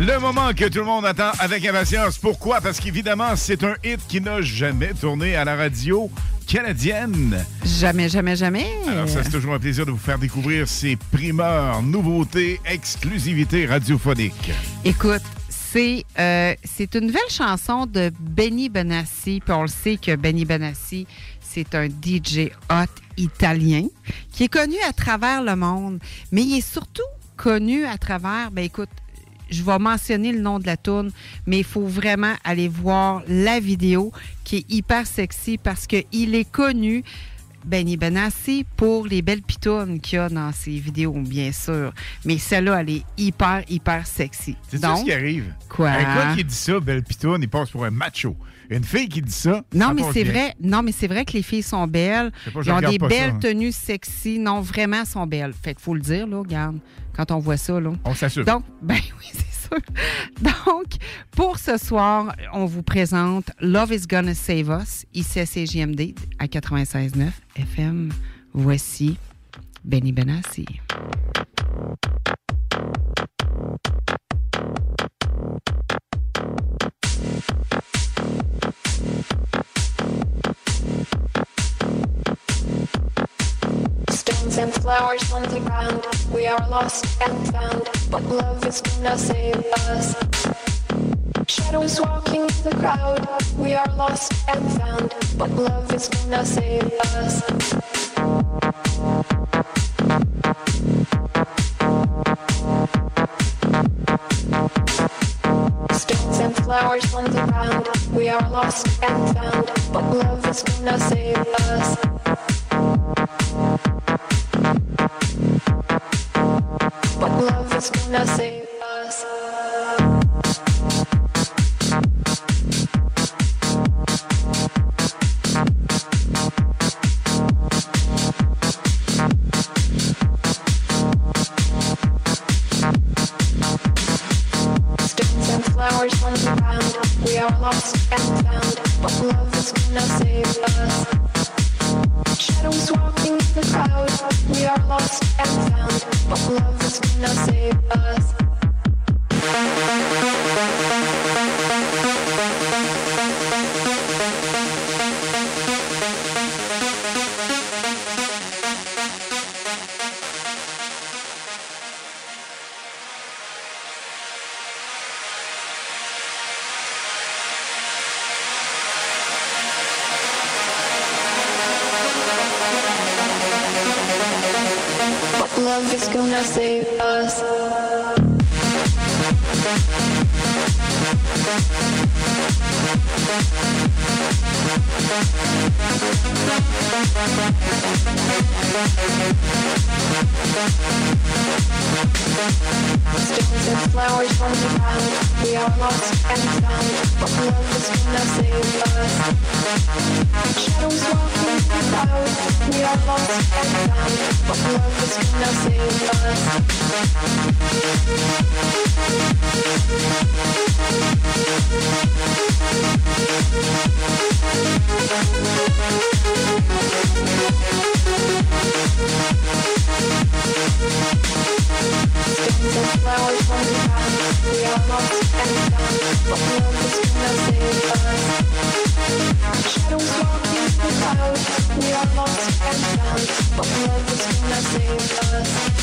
Le moment que tout le monde attend avec impatience. Pourquoi? Parce qu'évidemment, c'est un hit qui n'a jamais tourné à la radio canadienne. Jamais, jamais, jamais. Alors, ça, c'est toujours un plaisir de vous faire découvrir ces primeurs, nouveautés, exclusivités radiophoniques. Écoute, c'est euh, c'est une nouvelle chanson de Benny Benassi. Puis on le sait que Benny Benassi, c'est un DJ hot italien qui est connu à travers le monde. Mais il est surtout connu à travers, ben écoute, je vais mentionner le nom de la tune, mais il faut vraiment aller voir la vidéo qui est hyper sexy parce qu'il est connu. Benny Benassi pour les belles pitounes qu'il y a dans ses vidéos, bien sûr. Mais celle-là, elle est hyper, hyper sexy. C'est ça ce qui arrive. Quoi? Un gars qui dit ça, belle pitoune, il passe pour un macho. Une fille qui dit ça. Non, ça mais c'est vrai. Non, mais c'est vrai que les filles sont belles. Pas, Ils ont des belles ça, hein. tenues sexy. Non, vraiment, elles sont belles. Fait qu'il faut le dire, là, regarde, quand on voit ça, là. On s'assure. Donc, ben oui, c'est sûr. Donc, pour ce soir, on vous présente Love is Gonna Save Us, ici à CGMD à 96.9 FM. Voici Benny Benassi. Stones and flowers on the ground, we are lost and found, but love is gonna save us. Shadows walking in the crowd, we are lost and found, but love is gonna save us. And flowers on the ground, we are lost and found, but love is gonna save us. But love is gonna save us. flowers when we found. We are lost and found, but love is gonna save us. Shadows walking in the clouds. We are lost and found, but love is gonna save us. love is gonna save us. We are lost and found, but love is gonna us. Shadows walking about, we are lost and found, but love is gonna us lost and found. But love is gonna save us.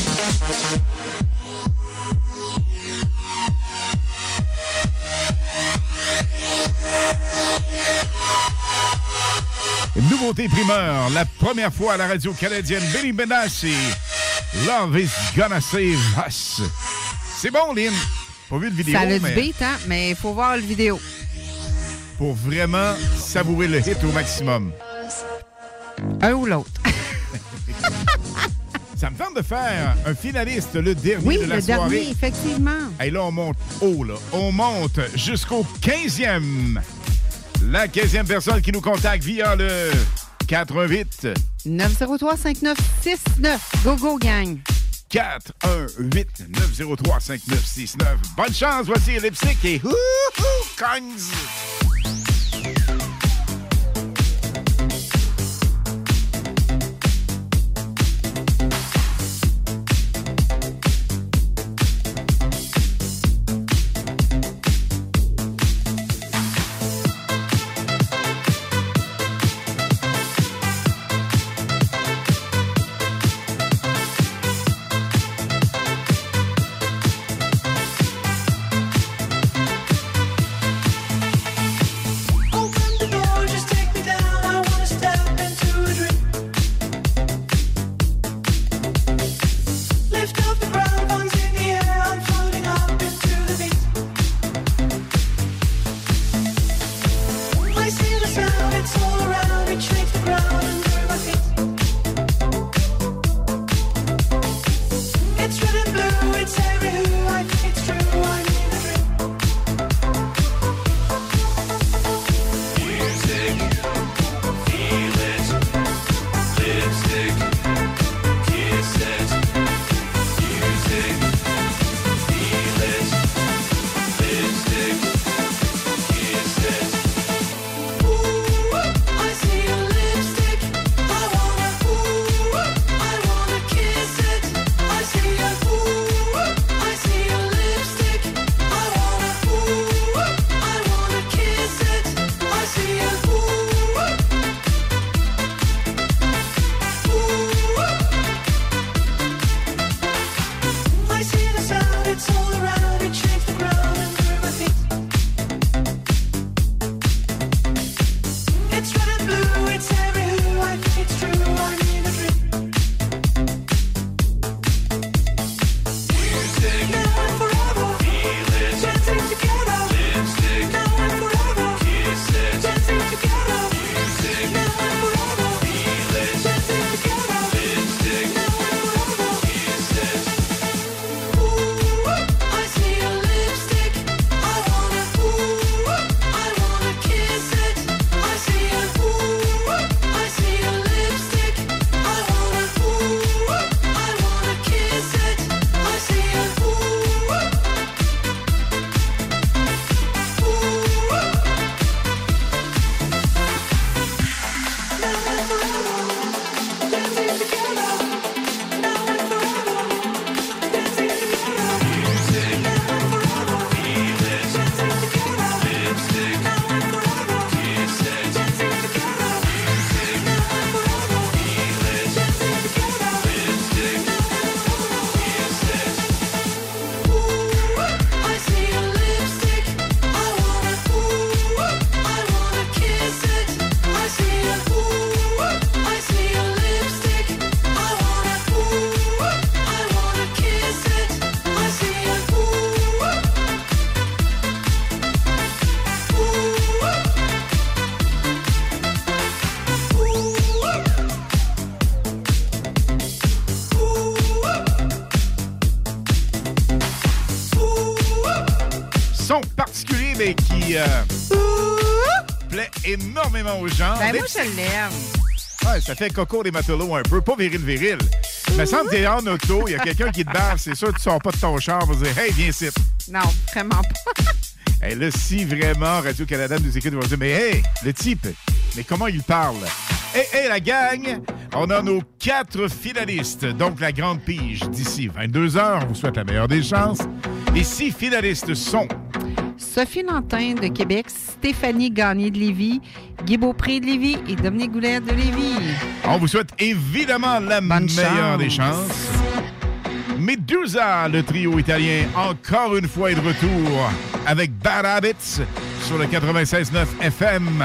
Nouveauté primeur, la première fois à la radio canadienne, Benny Benassi. Love is gonna save us. C'est bon, Lynn. Pas vu de vidéo, Ça a du mais beat, hein? Mais il faut voir le vidéo. pour vraiment savourer le hit au maximum. Un ou l'autre. Ça me tente de faire un finaliste, le dernier Oui, de la le soirée. dernier, effectivement. Et là, on monte haut, là. On monte jusqu'au 15e. La 15e personne qui nous contacte via le 88 903-5969. Go, go, gang. 418 903 5969. Bonne chance, voici Lipstick et Hoo Kongs. Je l'aime. Ouais, ça fait coco des matelots un peu, pas viril viril. Il me semble que t'es en auto, il y a quelqu'un qui te bave, c'est sûr que tu sors pas de ton char, va dire Hey, viens ici. Non, vraiment pas. Et là, si vraiment Radio-Canada nous écoute, ils vont dire Mais hey, le type, mais comment il parle? Hé, hé, la gang, on a nos quatre finalistes, donc la grande pige d'ici 22 heures. On vous souhaite la meilleure des chances. Les six finalistes sont Sophie Lantin de Québec, Stéphanie Gagné de Lévis, Guy Beaupré de Lévis et Dominique Goulet de Lévis. On vous souhaite évidemment la meilleure chance. des chances. Medusa, le trio italien, encore une fois est de retour avec Bad Habits sur le 96.9 FM.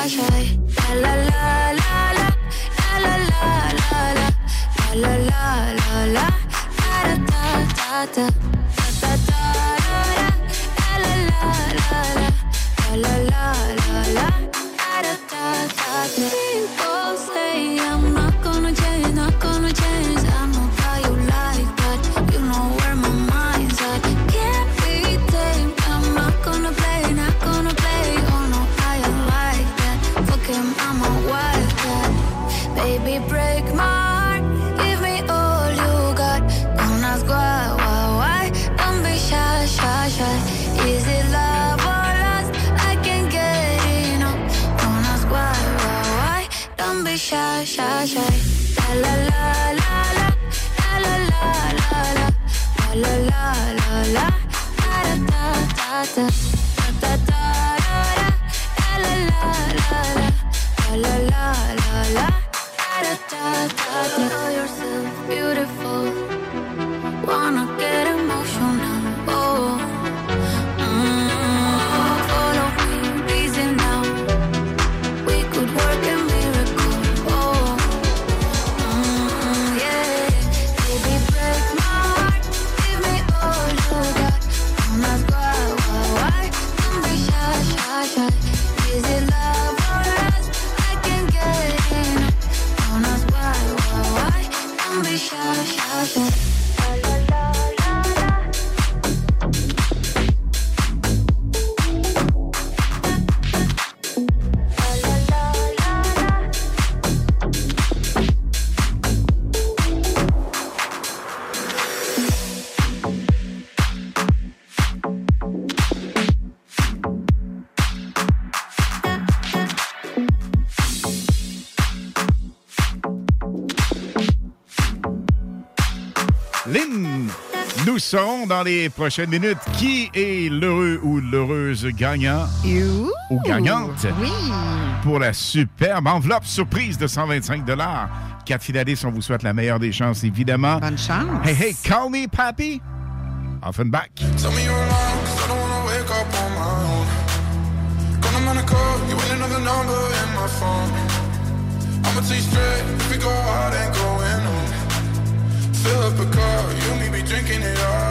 Russia seront dans les prochaines minutes. Qui est l'heureux ou l'heureuse gagnant Ouh, ou gagnante oui. pour la superbe enveloppe surprise de 125 Quatre finalistes, on vous souhaite la meilleure des chances, évidemment. Bonne chance. Hey, hey, call me papi. Off and back. Tell me you're wrong, cause I don't wanna wake up on my own. Cause I'm on a call, you ain't another number in my phone. I'ma tell you straight, if we go hard and go fill up a car. You and me be drinking it all.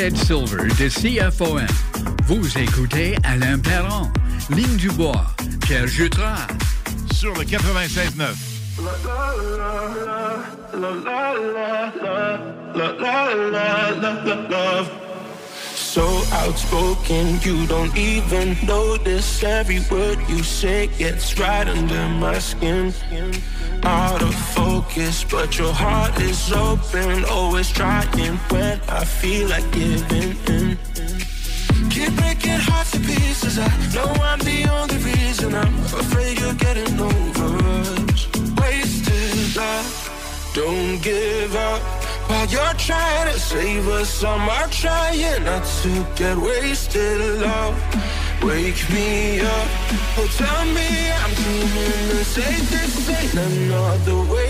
Ted Silver de CFOM. Vous écoutez Alain Perron, Ligne du Bois, Pierre Jutras. Sur le 96.9. So outspoken, you don't even notice every word you say gets right under my skin. Out of focus, but your heart is open, always trying when I feel like giving in. Keep breaking hearts to pieces. I know I'm the only reason. I'm afraid you're getting over us. Wasted love, don't give up. While you're trying to save us, I'm trying not to get wasted. Love, wake me up. Oh, tell me I'm dreaming safe. This ain't another wasted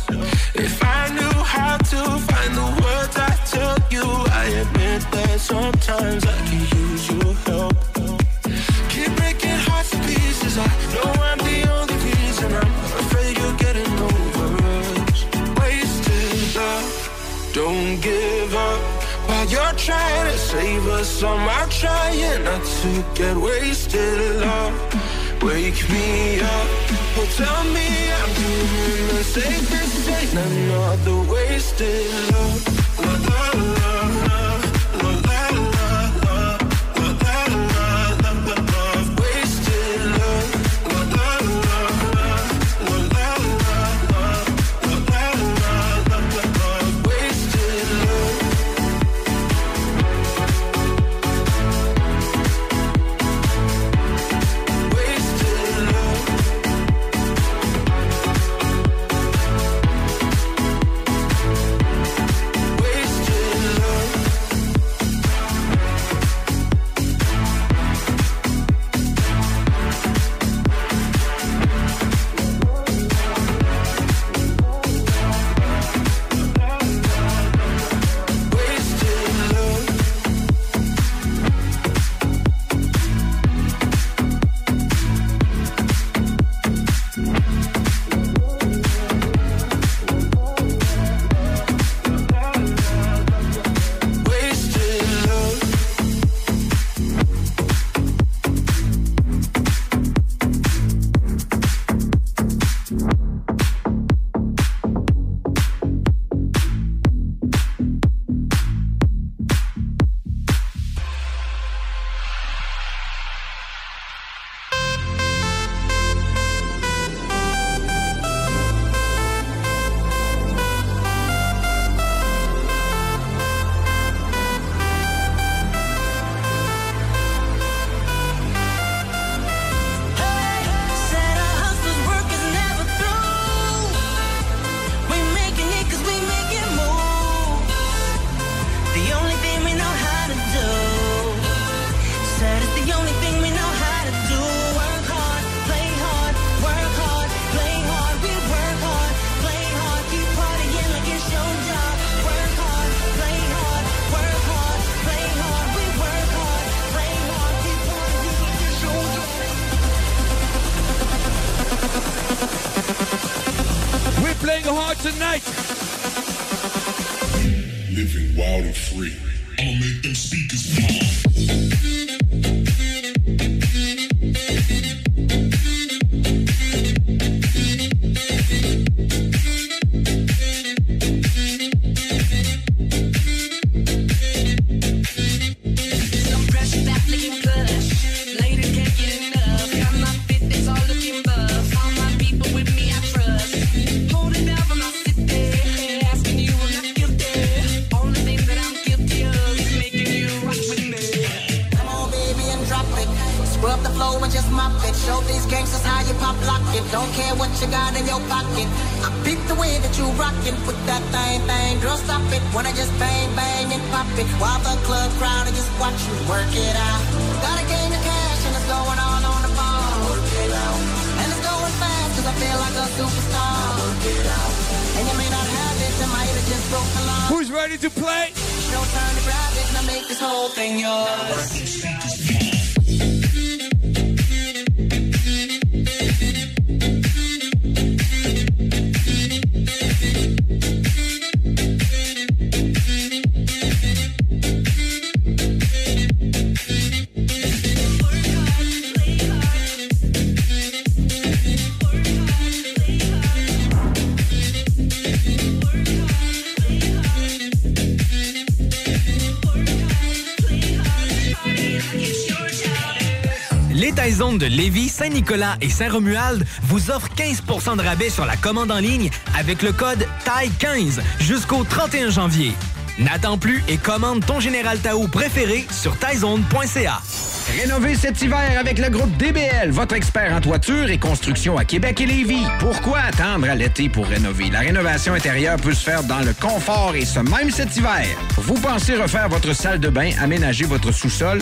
sometimes I can use your help. Keep breaking hearts to pieces. I know I'm the only reason. I'm afraid you're getting over us. Wasted love, don't give up. While you're trying to save us, I'm trying not to get wasted. Love, wake me up. Oh, tell me I'm doing the safest thing. Another wasted love. De Lévis, Saint-Nicolas et Saint-Romuald vous offrent 15% de rabais sur la commande en ligne avec le code TAI15 jusqu'au 31 janvier. N'attends plus et commande ton Général Tao préféré sur taizone.ca. Rénover cet hiver avec le groupe DBL, votre expert en toiture et construction à Québec et Lévis. Pourquoi attendre à l'été pour rénover? La rénovation intérieure peut se faire dans le confort et ce même cet hiver. Vous pensez refaire votre salle de bain, aménager votre sous-sol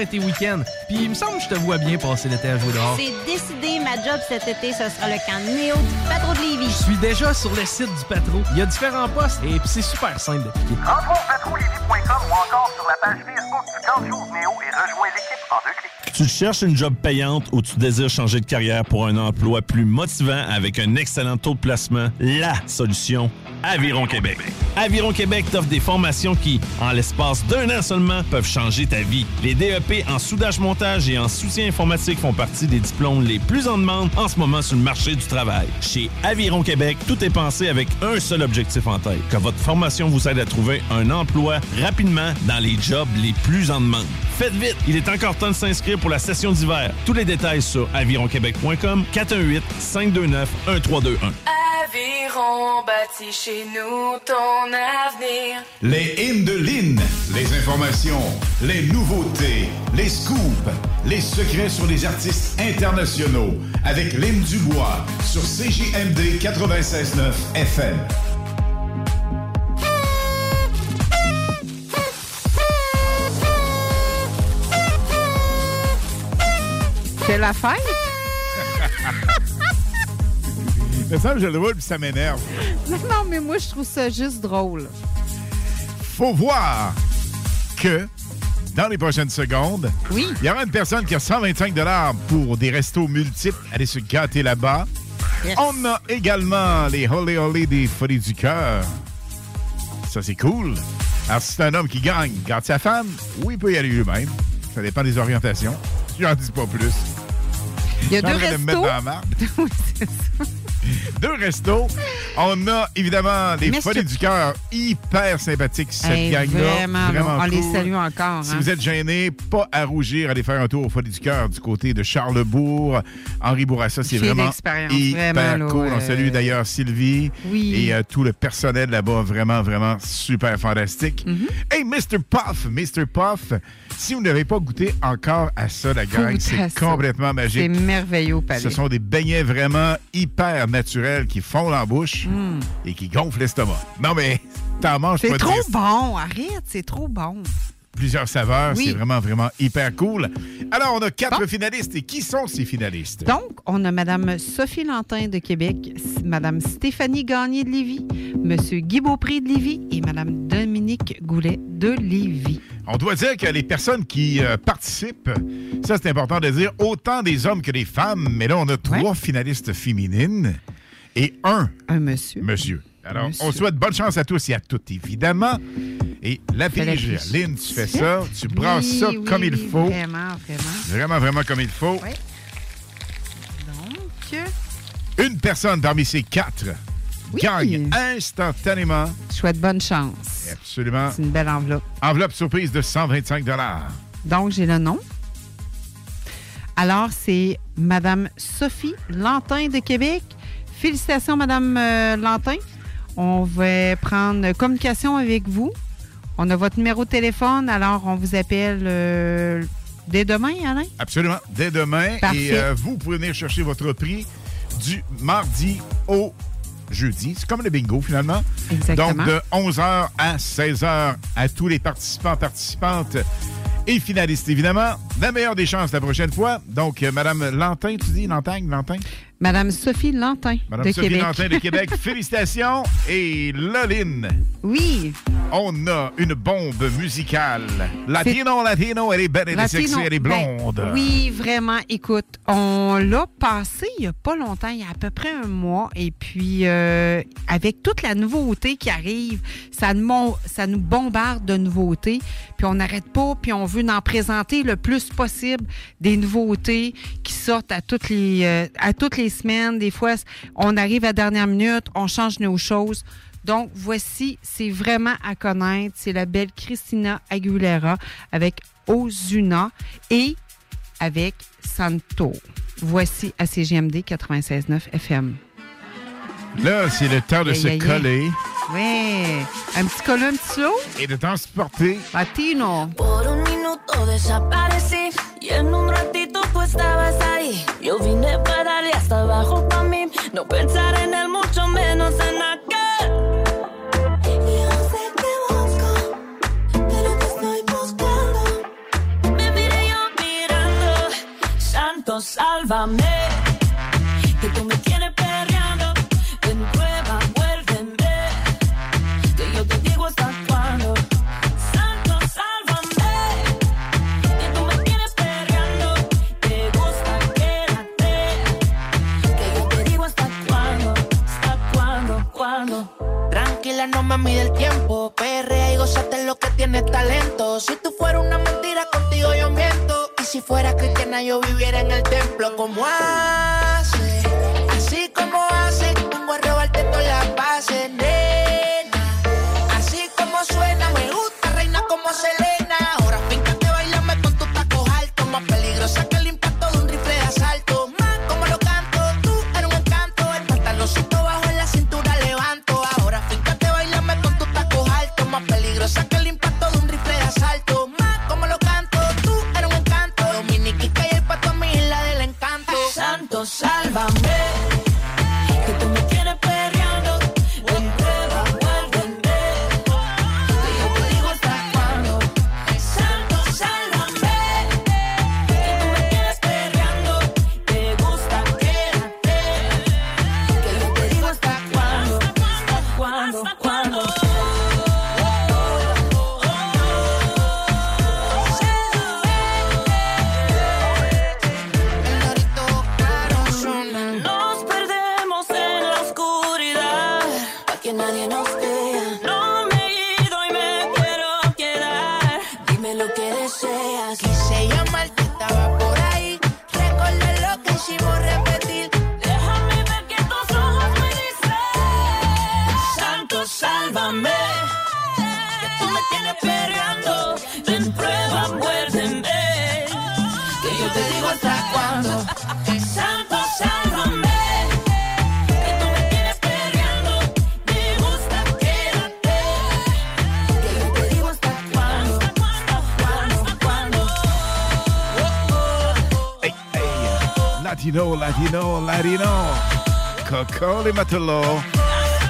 et tes week-ends. Puis il me semble que je te vois bien passer l'été à jouer dehors. C'est décidé, ma job cet été, ce sera le camp Néo du patron de Lévis. Je suis déjà sur le site du Patro. Il y a différents postes et puis c'est super simple d'appliquer. Rentre au ou encore sur la page Facebook du Camp jour Néo et rejoins l'équipe en deux clics. Tu cherches une job payante ou tu désires changer de carrière pour un emploi plus motivant avec un excellent taux de placement? La solution, Aviron Québec. Aviron Québec t'offre des formations qui, en l'espace d'un an seulement, peuvent changer ta vie. Les DEP en soudage-montage et en soutien informatique font partie des diplômes les plus en demande en ce moment sur le marché du travail. Chez Aviron Québec, tout est pensé avec un seul objectif en tête, que votre formation vous aide à trouver un emploi rapidement dans les jobs les plus en demande. Faites vite, il est encore temps de s'inscrire pour la session d'hiver. Tous les détails sur avironquebec.com 418 529 1321. Aviron bâti chez nous ton avenir. Les hymnes de Lynn, les informations, les nouveautés, les scoops, les secrets sur les artistes internationaux avec Lynn Dubois sur CJMD 96.9 FM. C'est la fête? Mais ça, je le vois, puis ça m'énerve. Non, non, mais moi, je trouve ça juste drôle. Faut voir que dans les prochaines secondes, oui. il y aura une personne qui a 125 pour des restos multiples. Allez se gâter là-bas. Yes. On a également les Holy Holy des Folies du Cœur. Ça, c'est cool. Alors, si c'est un homme qui gagne, garde sa femme, oui, il peut y aller lui-même. Ça dépend des orientations. J'en dis pas plus. Il y a deux de me mettre dans la marde. oui, c'est ça. Deux restos. On a évidemment les Mr. Folies du Cœur, hyper sympathiques, cette Hey, gang-là. vraiment, là, on les salue encore, Si hein. vous êtes gêné, pas à rougir, allez faire un tour aux Folies du Cœur du côté de Charlebourg. Henri Bourassa, c'est vraiment hyper vraiment, là, cool. On salue d'ailleurs Sylvie Oui. et euh, tout le personnel là-bas. Vraiment, vraiment super fantastique. Mm-hmm. Hey, Mr. Puff, Mr. Puff, si vous n'avez pas goûté encore à ça, la gang, c'est complètement magique. C'est merveilleux au palais. Ce sont des beignets vraiment hyper naturels qui fondent en bouche Mm. et qui gonflent l'estomac. Non, mais t'en manges C'est pas trop triste. bon. Arrête, c'est trop bon. Plusieurs saveurs, Oui. c'est vraiment, vraiment hyper cool. Alors, on a quatre finalistes. Et qui sont ces finalistes? Donc, on a Mme Sophie Lantin de Québec, Mme Stéphanie Gagné de Lévis, M. Guy Beaupré de Lévis et Mme Dominique Goulet de Lévis. On doit dire que les personnes qui euh, participent, ça c'est important de dire, autant des hommes que des femmes, mais là on a trois finalistes féminines et un, un monsieur. Monsieur. Alors, Monsieur. on souhaite bonne chance à tous et à toutes, évidemment. Et la. Lynn, tu fais ça, tu brasses Oui, ça oui, comme il faut. Vraiment, vraiment. Vraiment, vraiment comme il faut. Donc, Une personne parmi ces quatre gagne instantanément. je souhaite bonne chance. Absolument. C'est une belle enveloppe. Enveloppe surprise de 125 Donc, j'ai le nom. Alors, c'est Madame Sophie Lantin de Québec. Félicitations, Madame euh, Lantin. On va prendre communication avec vous. On a votre numéro de téléphone, alors on vous appelle euh, dès demain, Alain? Absolument. Dès demain. Parfait. Et euh, vous pouvez venir chercher votre prix du mardi au jeudi. C'est comme le bingo, finalement. Exactement. Donc, de 11h à 16h à tous les participants, participantes et finalistes, évidemment. La meilleure des chances la prochaine fois. Donc, euh, Madame Lantin, tu dis Lantagne, Lantin? Madame Sophie Lantin Madame de Sophie Québec. Lantin de Québec, félicitations. Et Loline. Oui. On a une bombe musicale. Latino, latino, elle est belle, elle est sexy, elle est ben, blonde. oui, vraiment. Écoute, on l'a passé il n'y a pas longtemps, il y a à peu près un mois. Et puis, euh, avec toute la nouveauté qui arrive, ça nous, ça nous bombarde de nouveautés. Puis on n'arrête pas, puis on veut en présenter le plus possible des nouveautés qui sortent à toutes les, euh, à toutes les semaines. Des fois, on arrive à la dernière minute, on change nos choses. Donc, voici, c'est vraiment à connaître. C'est la belle Christina Aguilera avec Ozuna et avec Santo. Voici à CGMD 96.9 FM. Là, c'est le temps de Yeah, se yeah, yeah. coller Ouais. Un petit colon, un petit slow? et de transporter. Latino. Por un minuto desaparecí y en un ratito tú estabas ahí. Yo vine para darle hasta abajo para mí, no pensar en él, mucho menos en aquel. Yo Tranquila, no me mide el tiempo. Perrea y gozate lo que tienes talento. Si tú fueras una mentira, contigo yo miento. Y si fuera cristiana, yo viviera en el templo. como hace?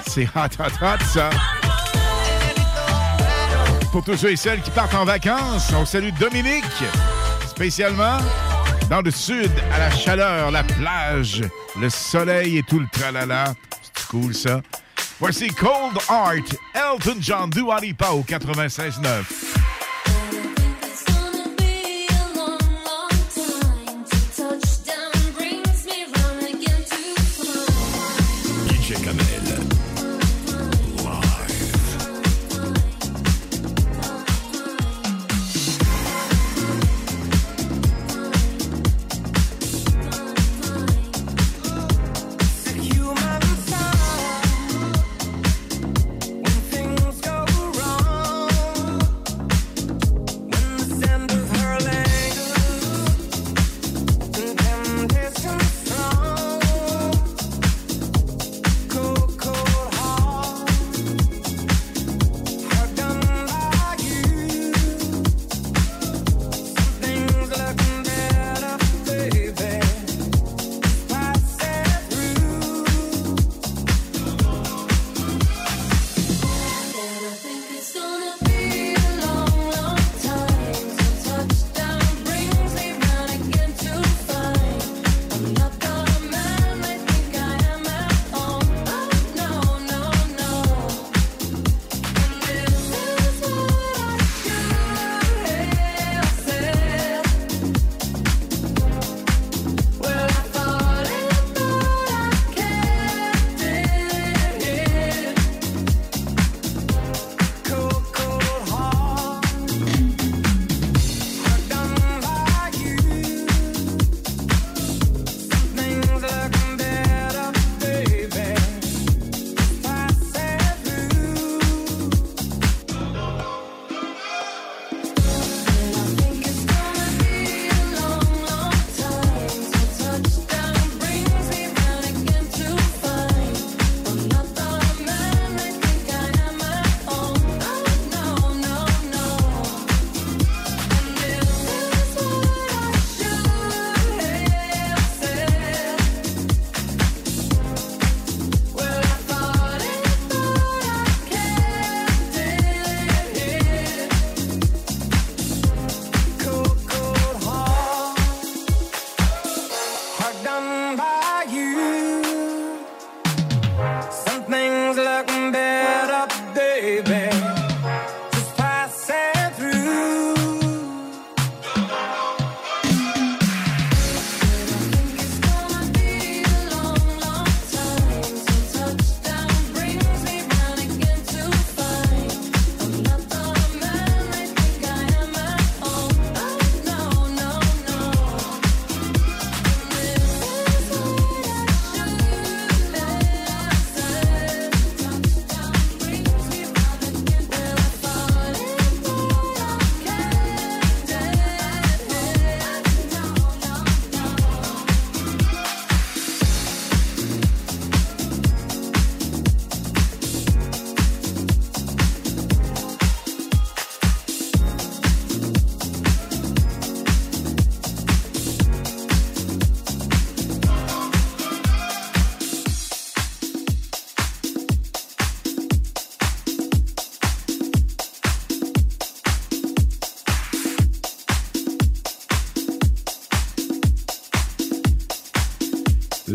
C'est hot, hot, hot, ça. Pour tous ceux et celles qui partent en vacances, on salue Dominique, spécialement dans le sud, à la chaleur, la plage, le soleil et tout le tralala. C'est cool, ça. Voici Cold Art, Elton John, Dua Lipa au 96.9.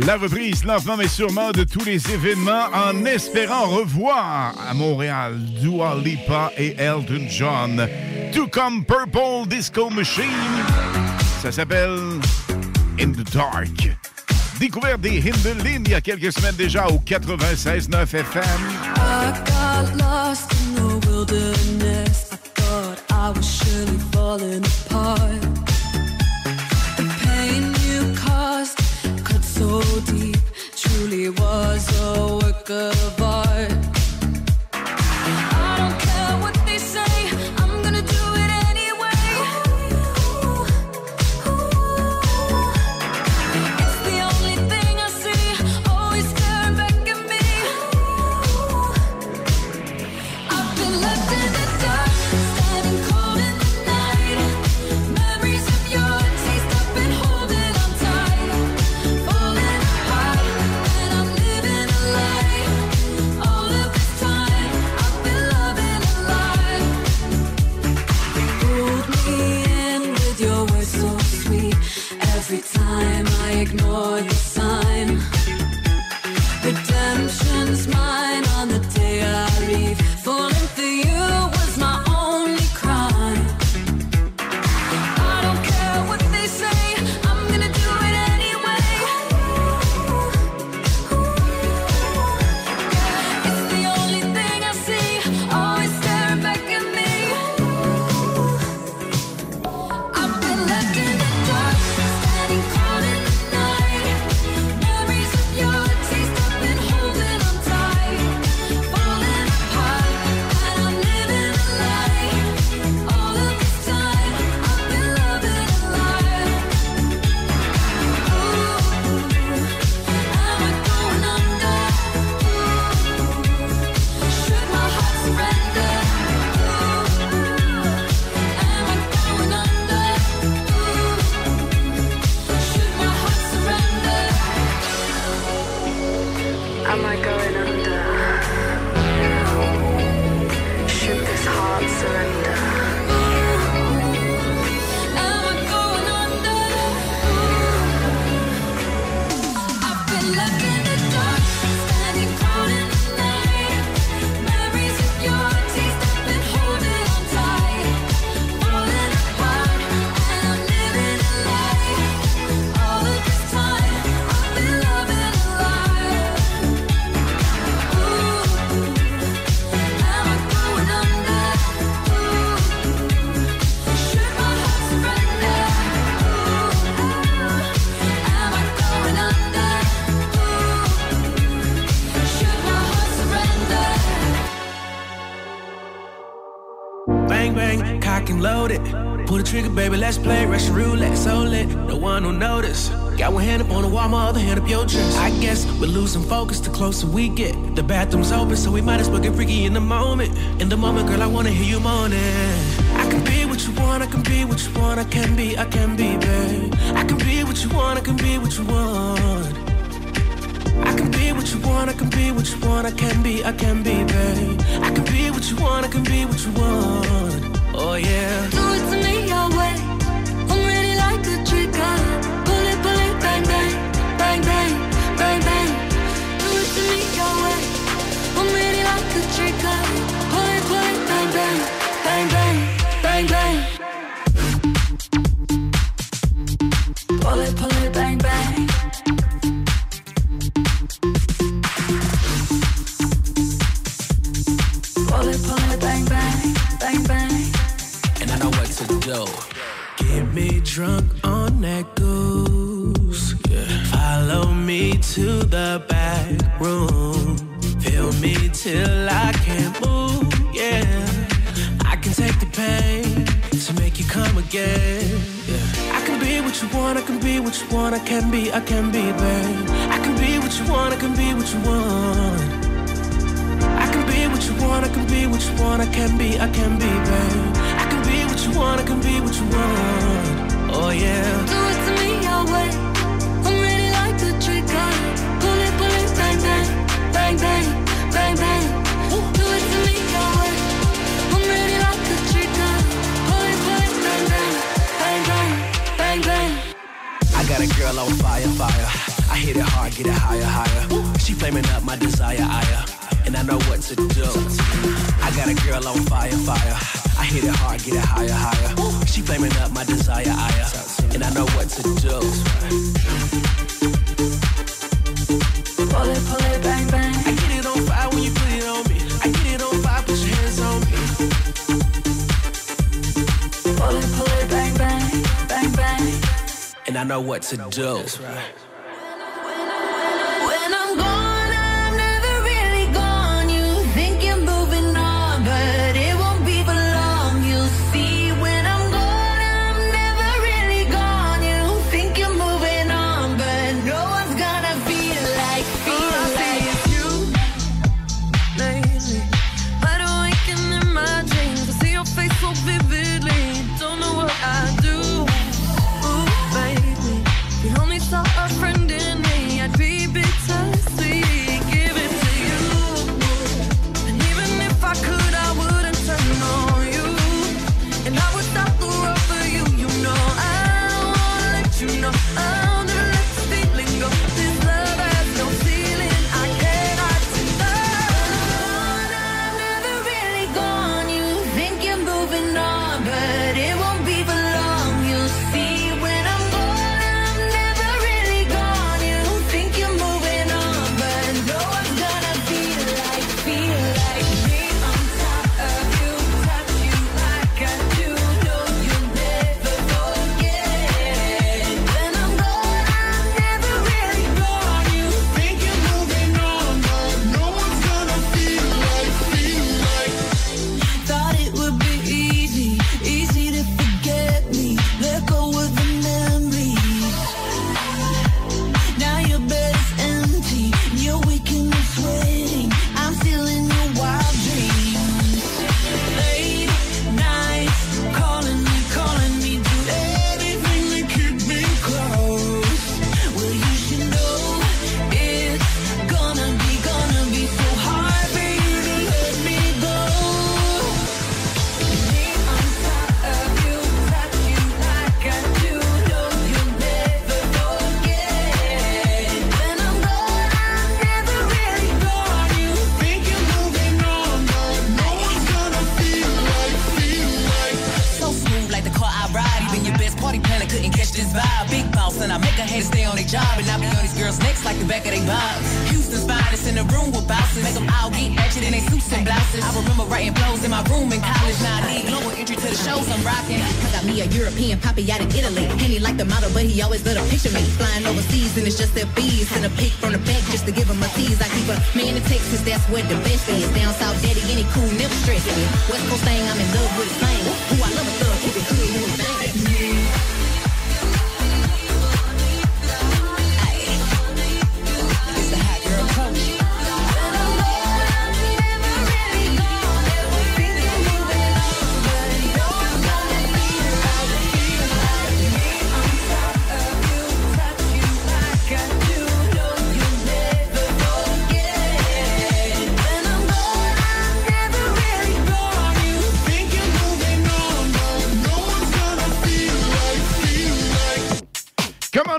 La reprise, lentement mais sûrement, de tous les événements en espérant revoir à Montréal Dua Lipa et Elton John. Tout comme Purple Disco Machine, ça s'appelle In the Dark. Découvert des Hindelines il y a quelques semaines déjà au 96.9 FM. I got lost in the wilderness. I thought I was surely falling baby, let's play Russian roulette, so lit. No one will notice. Got one hand up on the wall, my other hand up your dress. I guess we're losing focus the closer we get. The bathroom's open, so we might as well get freaky in the moment. In the moment, girl, I wanna hear you moaning. I can be what you want, I can be what you want, I can be, I can be, babe. I can be what you want, I can be what you want. I can be what you want, I can be what you want, I can be, I can be, babe. I can be what you want, I can be what you want. Oh yeah. Do it to me. to do.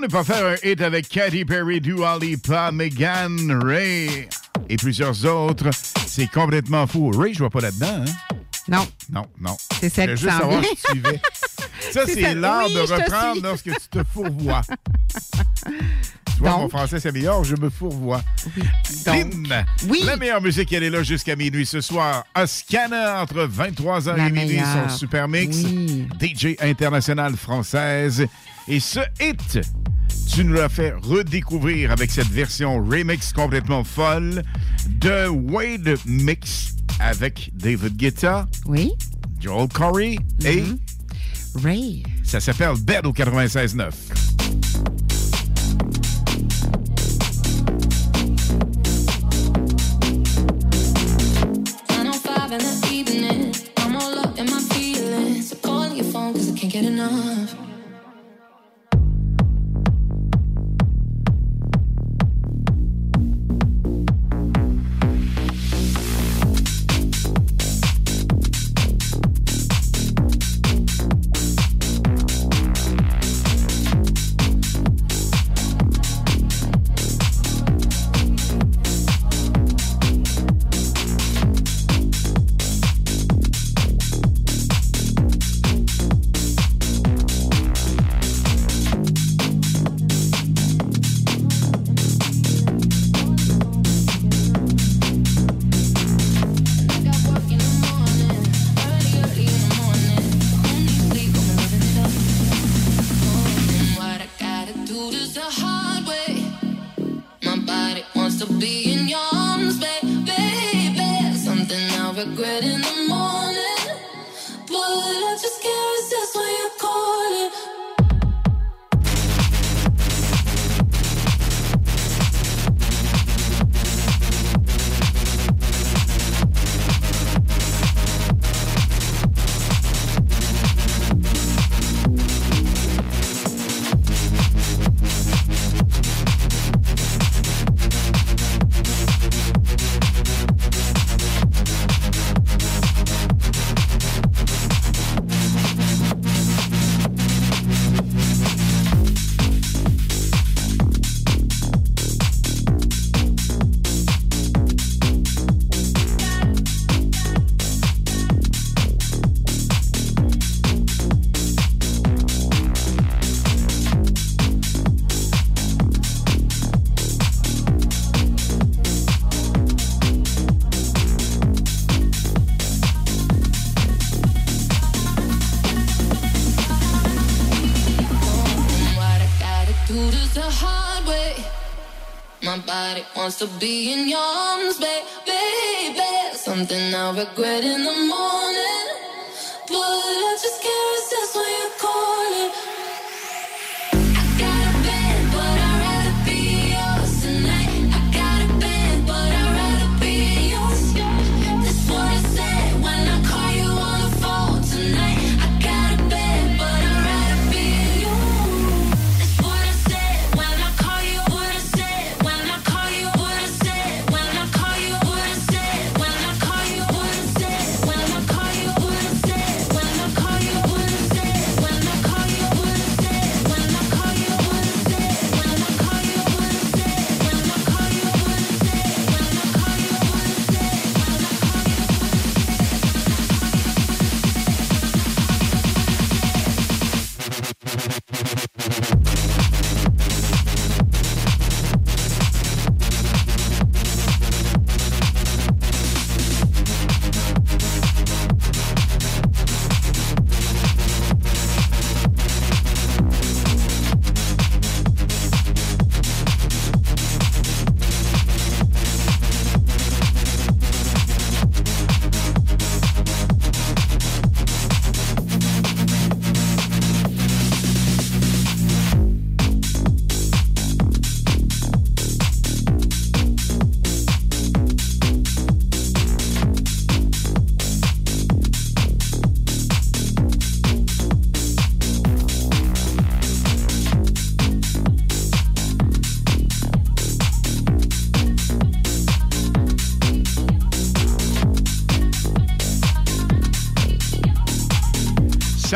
ne pas faire un hit avec Katy Perry, Dua Lipa, Megan Ray et plusieurs autres? C'est complètement fou. Ray, je vois pas là-dedans. Hein? Non. Non, non. C'est celle qui s'en vient. Si ça, c'est l'art de reprendre lorsque tu te fourvoies. tu vois, Donc? mon français s'améliore, je me fourvoie. Oui. la meilleure musique, elle est là jusqu'à minuit ce soir. À Scanner, entre 23h et minuit, son super mix. Oui. DJ international française. Et ce hit tu nous l'as fait redécouvrir avec cette version remix complètement folle de Wade Mix avec David Guetta. Oui. Joel Corey et... Mm-hmm. Ray. Ça s'appelle Bed au 96.9. to be in your arms, baby. Something I regret in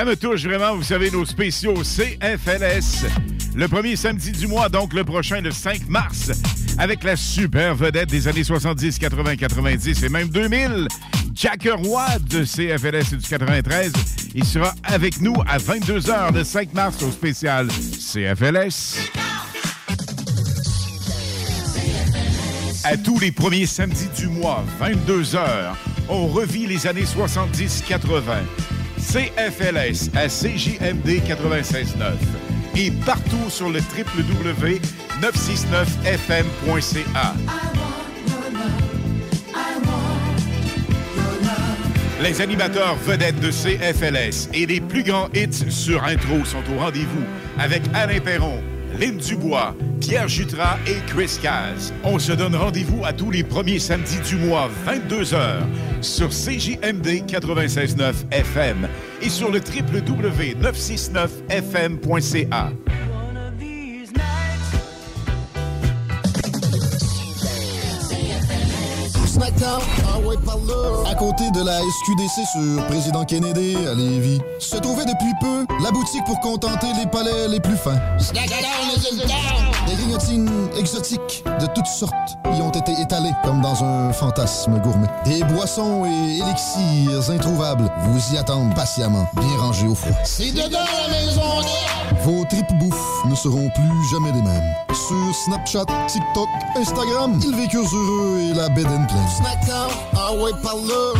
Ça me touche vraiment, vous savez, nos spéciaux CFLS. Le premier samedi du mois, donc le prochain, le 5 mars, avec la super vedette des années 70, 80, 90 et même 2000, Jack Roy de CFLS et du 93. Il sera avec nous à 22h le 5 mars au spécial CFLS. À tous les premiers samedis du mois, 22h, on revit les années 70-80. CFLS à CJMD 96.9 et partout sur le www.969fm.ca. Les animateurs vedettes de CFLS et les plus grands hits sur intro sont au rendez-vous avec Alain Perron, Lynn Dubois, Pierre Jutras et Chris Caz. On se donne rendez-vous à tous les premiers samedis du mois, 22h, sur CJMD 96.9 FM sur le www.969fm.ca. À côté de la SQDC sur Président Kennedy à Lévis, se trouvait depuis peu la boutique pour contenter les palais les plus fins. Des grignotines exotiques de toutes sortes y ont été étalées comme dans un fantasme gourmet. Des boissons et élixirs introuvables vous y attendent patiemment, bien rangés au froid. C'est dedans la maison Vos tripes bouffe ne seront plus jamais les mêmes. Sur Snapchat, TikTok, Instagram, ils vécurent heureux et la bed and pleine. Ah ouais, par là.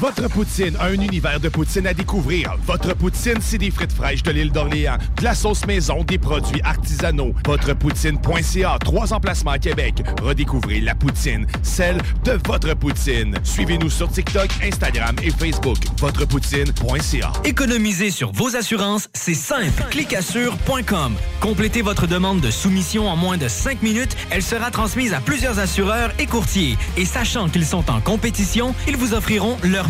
Votre poutine, un univers de poutine à découvrir. Votre poutine, c'est des frites fraîches de l'île d'Orléans, de la sauce maison, des produits artisanaux. Votrepoutine.ca, trois emplacements à Québec. Redécouvrez la poutine, celle de votre poutine. Suivez-nous sur TikTok, Instagram et Facebook. Votrepoutine.ca. Économiser sur vos assurances, c'est simple. Clicassure.com. Complétez votre demande de soumission en moins de 5 minutes. Elle sera transmise à plusieurs assureurs et courtiers. Et sachant qu'ils sont en compétition, ils vous offriront leur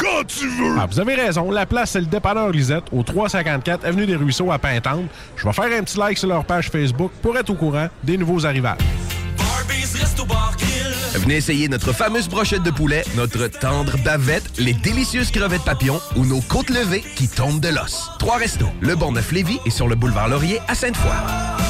quand tu veux! Ah, vous avez raison. La place, c'est le dépanneur Lisette, au 354 Avenue des Ruisseaux à Pintante. Je vais faire un petit like sur leur page Facebook pour être au courant des nouveaux arrivages. Venez essayer notre fameuse brochette de poulet, notre tendre bavette, les délicieuses crevettes papillons ou nos côtes levées qui tombent de l'os. Trois restos, le Bon Neuf Lévis et sur le boulevard Laurier à Sainte-Foy.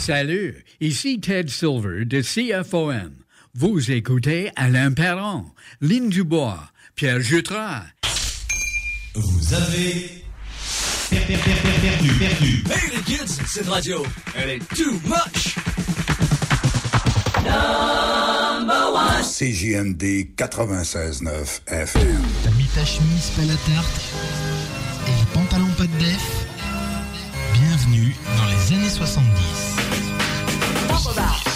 Salut, ici Ted Silver de CFOM. Vous écoutez Alain Perron, Lynn Dubois, Pierre Jutras. Vous avez perdu, perdu, perdu. Hey les kids, cette radio, elle est too much. CJMD 96.9 FM. T'as mis ta chemise pas la tarte et le pantalon pas de def? Bienvenue dans les années 70. top of.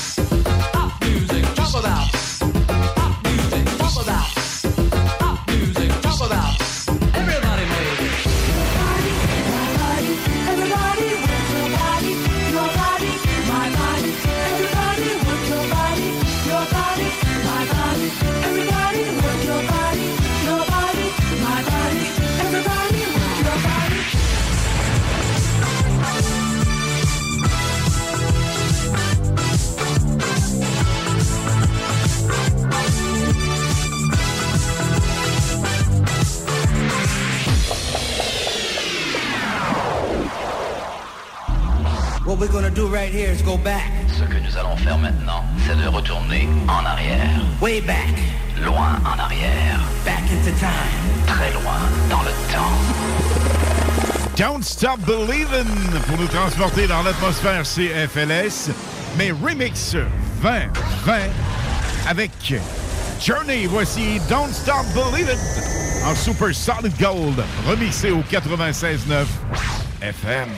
We're gonna do right here is go back. Ce que nous allons faire maintenant, c'est de retourner en arrière. Way back. Loin en arrière. Back into time. Très loin dans le temps. Don't Stop Believin' pour nous transporter dans l'atmosphère CFLS, mais remix 2020 avec Journey. Voici Don't Stop Believin' en Super Solid Gold, remixé au 96.9 FM.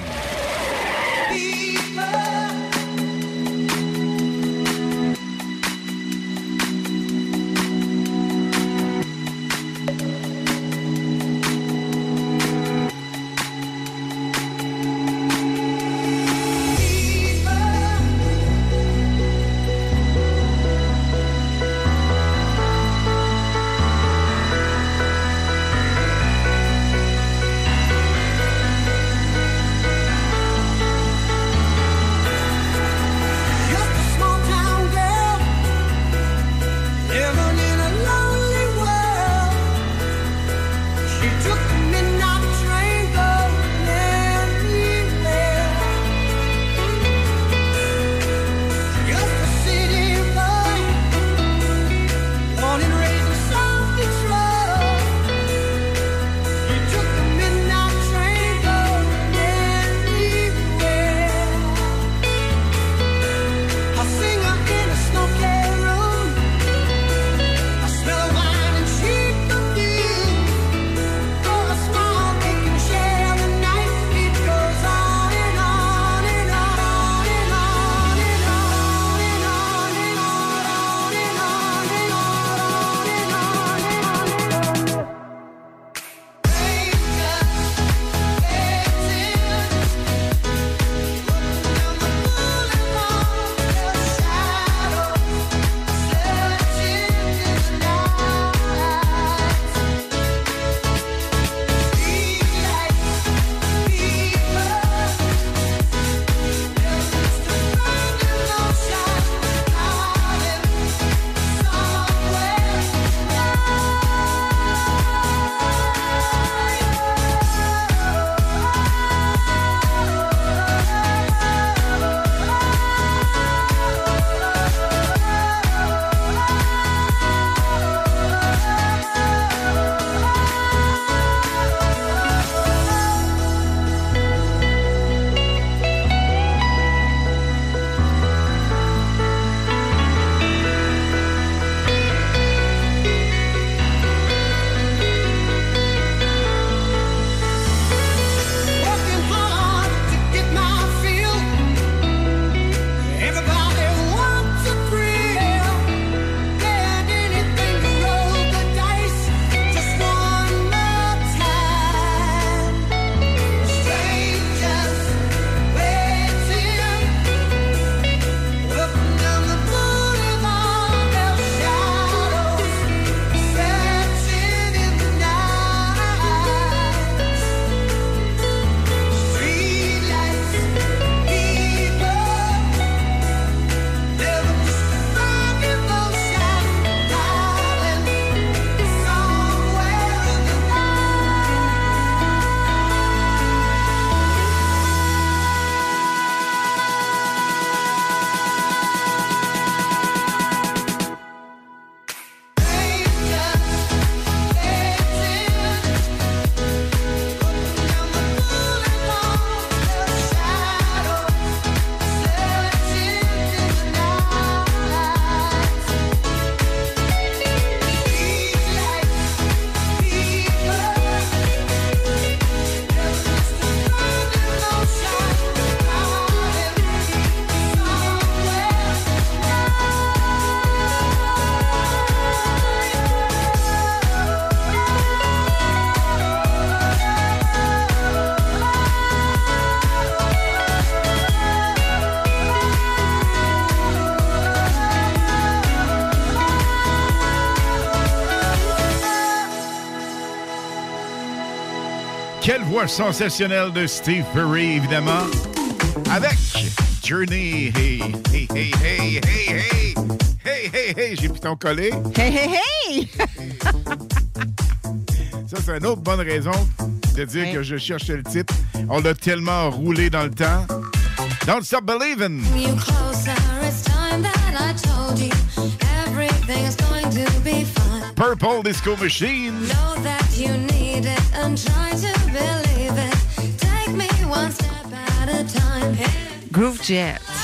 Voix sensationnelle de Steve Perry, évidemment. Avec Journey. Hey, hey, hey, hey, hey, hey. Hey, hey, hey, j'ai pu t'en coller. Hey, hey, hey! Ça, c'est une autre bonne raison de dire que je cherchais le titre. On l'a tellement roulé dans le temps. Don't Stop Believing. At a time. Groove Jet.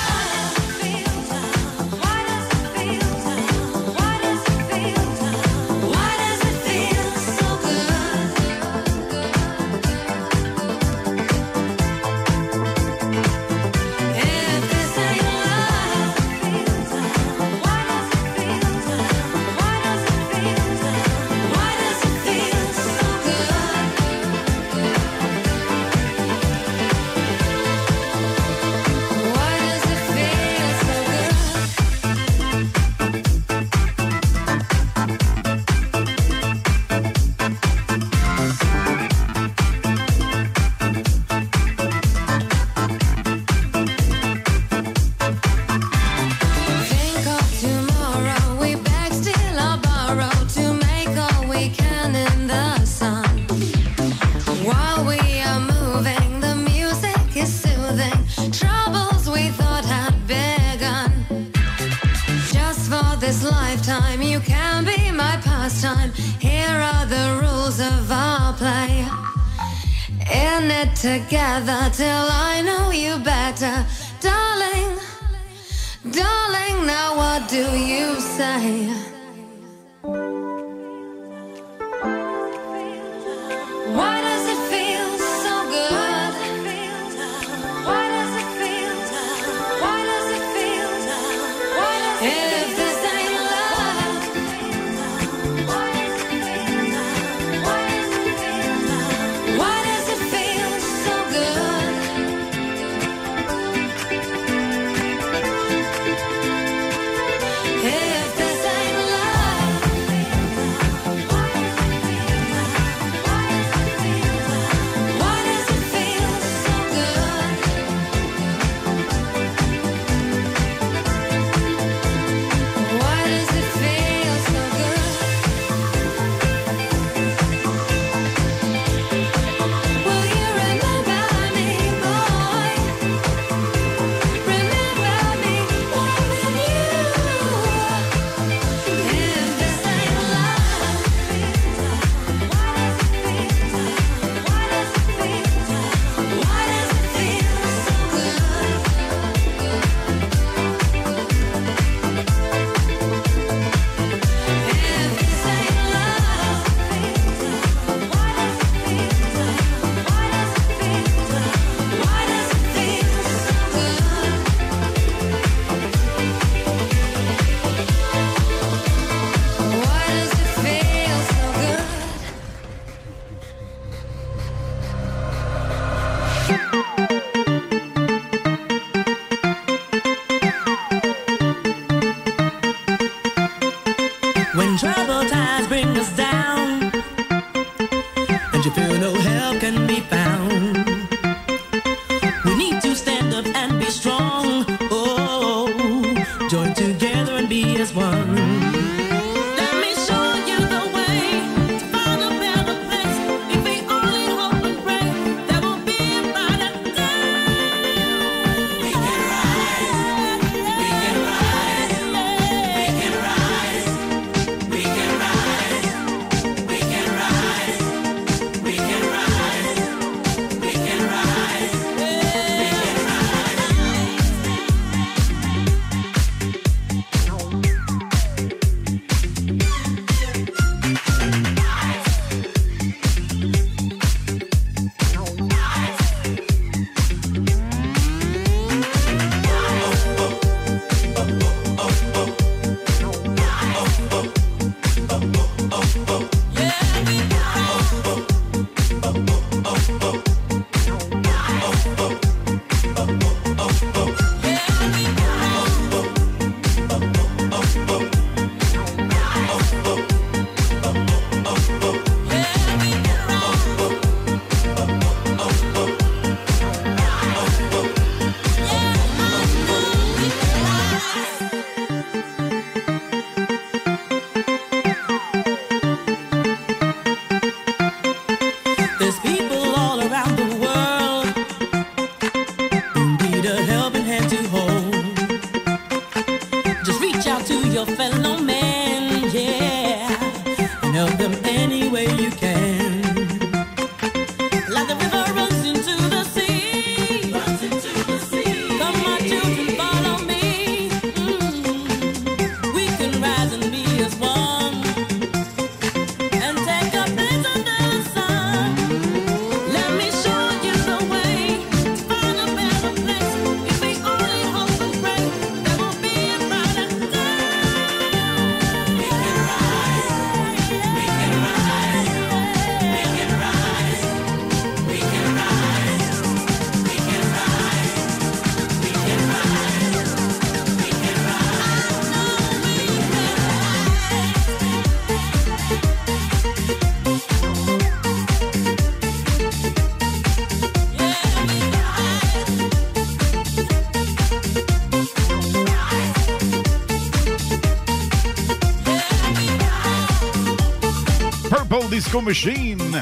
Disco Machine.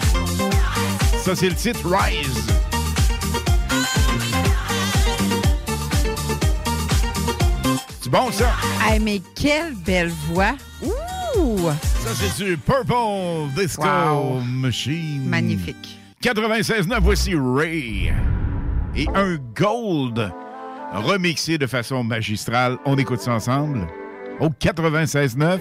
Ça, c'est le titre Rise. C'est bon, ça? Hey, mais quelle belle voix! Ouh! Ça, c'est du Purple Disco. Machine. Magnifique. 96.9, voici Ray. Et un Gold remixé de façon magistrale. On écoute ça ensemble au 96.9.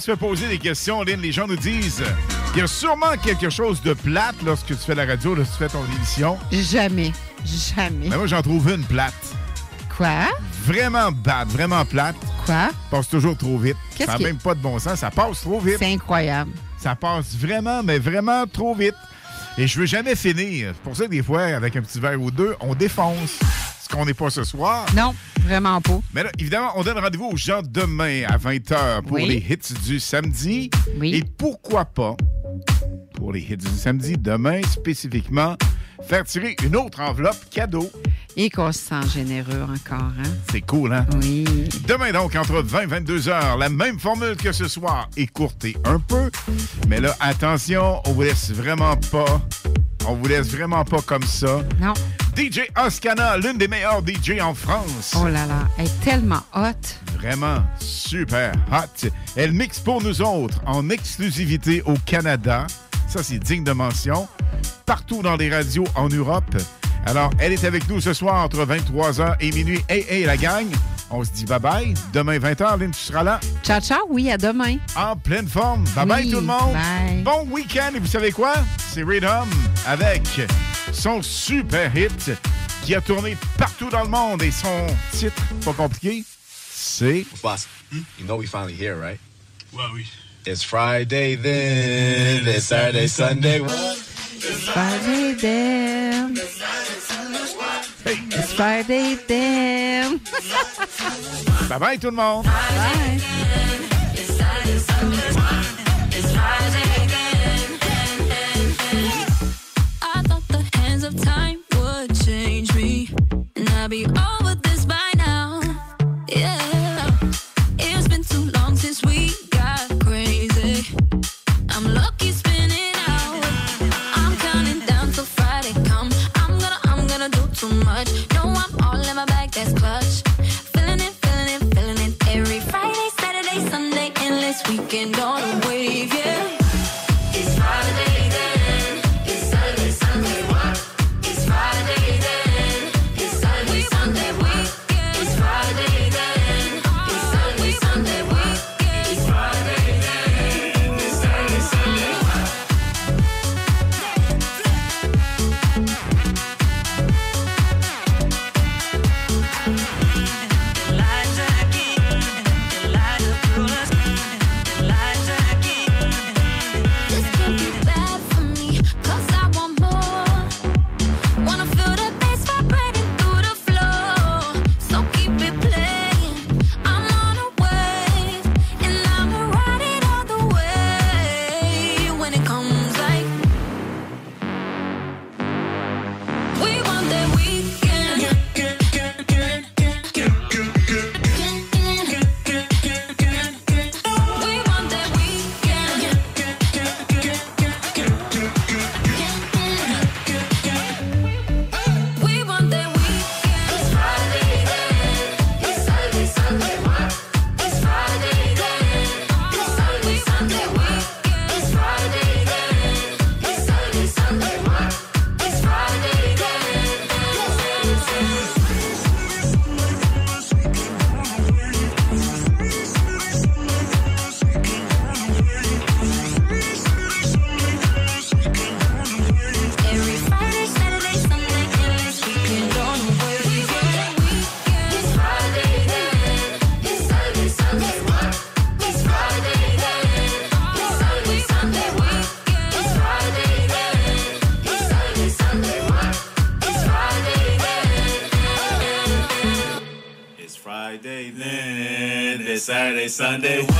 se fait poser des questions, Lynn. Les gens nous disent il y a sûrement quelque chose de plate lorsque tu fais la radio, lorsque tu fais ton émission. Jamais. Jamais. Mais moi, j'en trouve une plate. Quoi? Vraiment bad, vraiment plate. Quoi? Passe toujours trop vite. Qu'est-ce Ça n'a même pas de bon sens. Ça passe trop vite. C'est incroyable. Ça passe vraiment, mais vraiment trop vite. Et je veux jamais finir. C'est pour ça que des fois, avec un petit verre ou deux, on défonce. Ce qu'on n'est pas ce soir. Non, vraiment pas. Mais là, évidemment, on donne rendez-vous aux gens demain à 20h pour Oui. les hits du samedi. Et pourquoi pas, pour les hits du samedi, demain spécifiquement, faire tirer une autre enveloppe cadeau. Et qu'on se sent généreux encore, hein? C'est cool, hein? Oui. Demain, donc, entre 20 et 22 heures, la même formule que ce soir, écourtée un peu. Mais là, attention, on vous laisse vraiment pas. On vous laisse vraiment pas comme ça. Non. DJ Oscana, l'une des meilleures DJ en France. Oh là là, elle est tellement hot. Vraiment super hot. Elle mixe pour nous autres en exclusivité au Canada. Ça, c'est digne de mention. Partout dans les radios en Europe. Alors, elle est avec nous ce soir entre 23h et minuit. Hey, hey, la gang, on se dit bye-bye. Demain, 20h, Lynn, tu seras là. Ciao, ciao, oui, à demain. En pleine forme. Bye-bye Oui, tout le monde. bye. Bon week-end. Et vous savez quoi? C'est Rhythm avec son super hit qui a tourné partout dans le monde. Et son titre, pas compliqué, c'est... Boss, you know we finally here, right? Well, we. It's Friday then. It's Saturday, Sunday. It's Friday then. It's Friday then. Bye-bye tout le monde. Bye. I Sunday.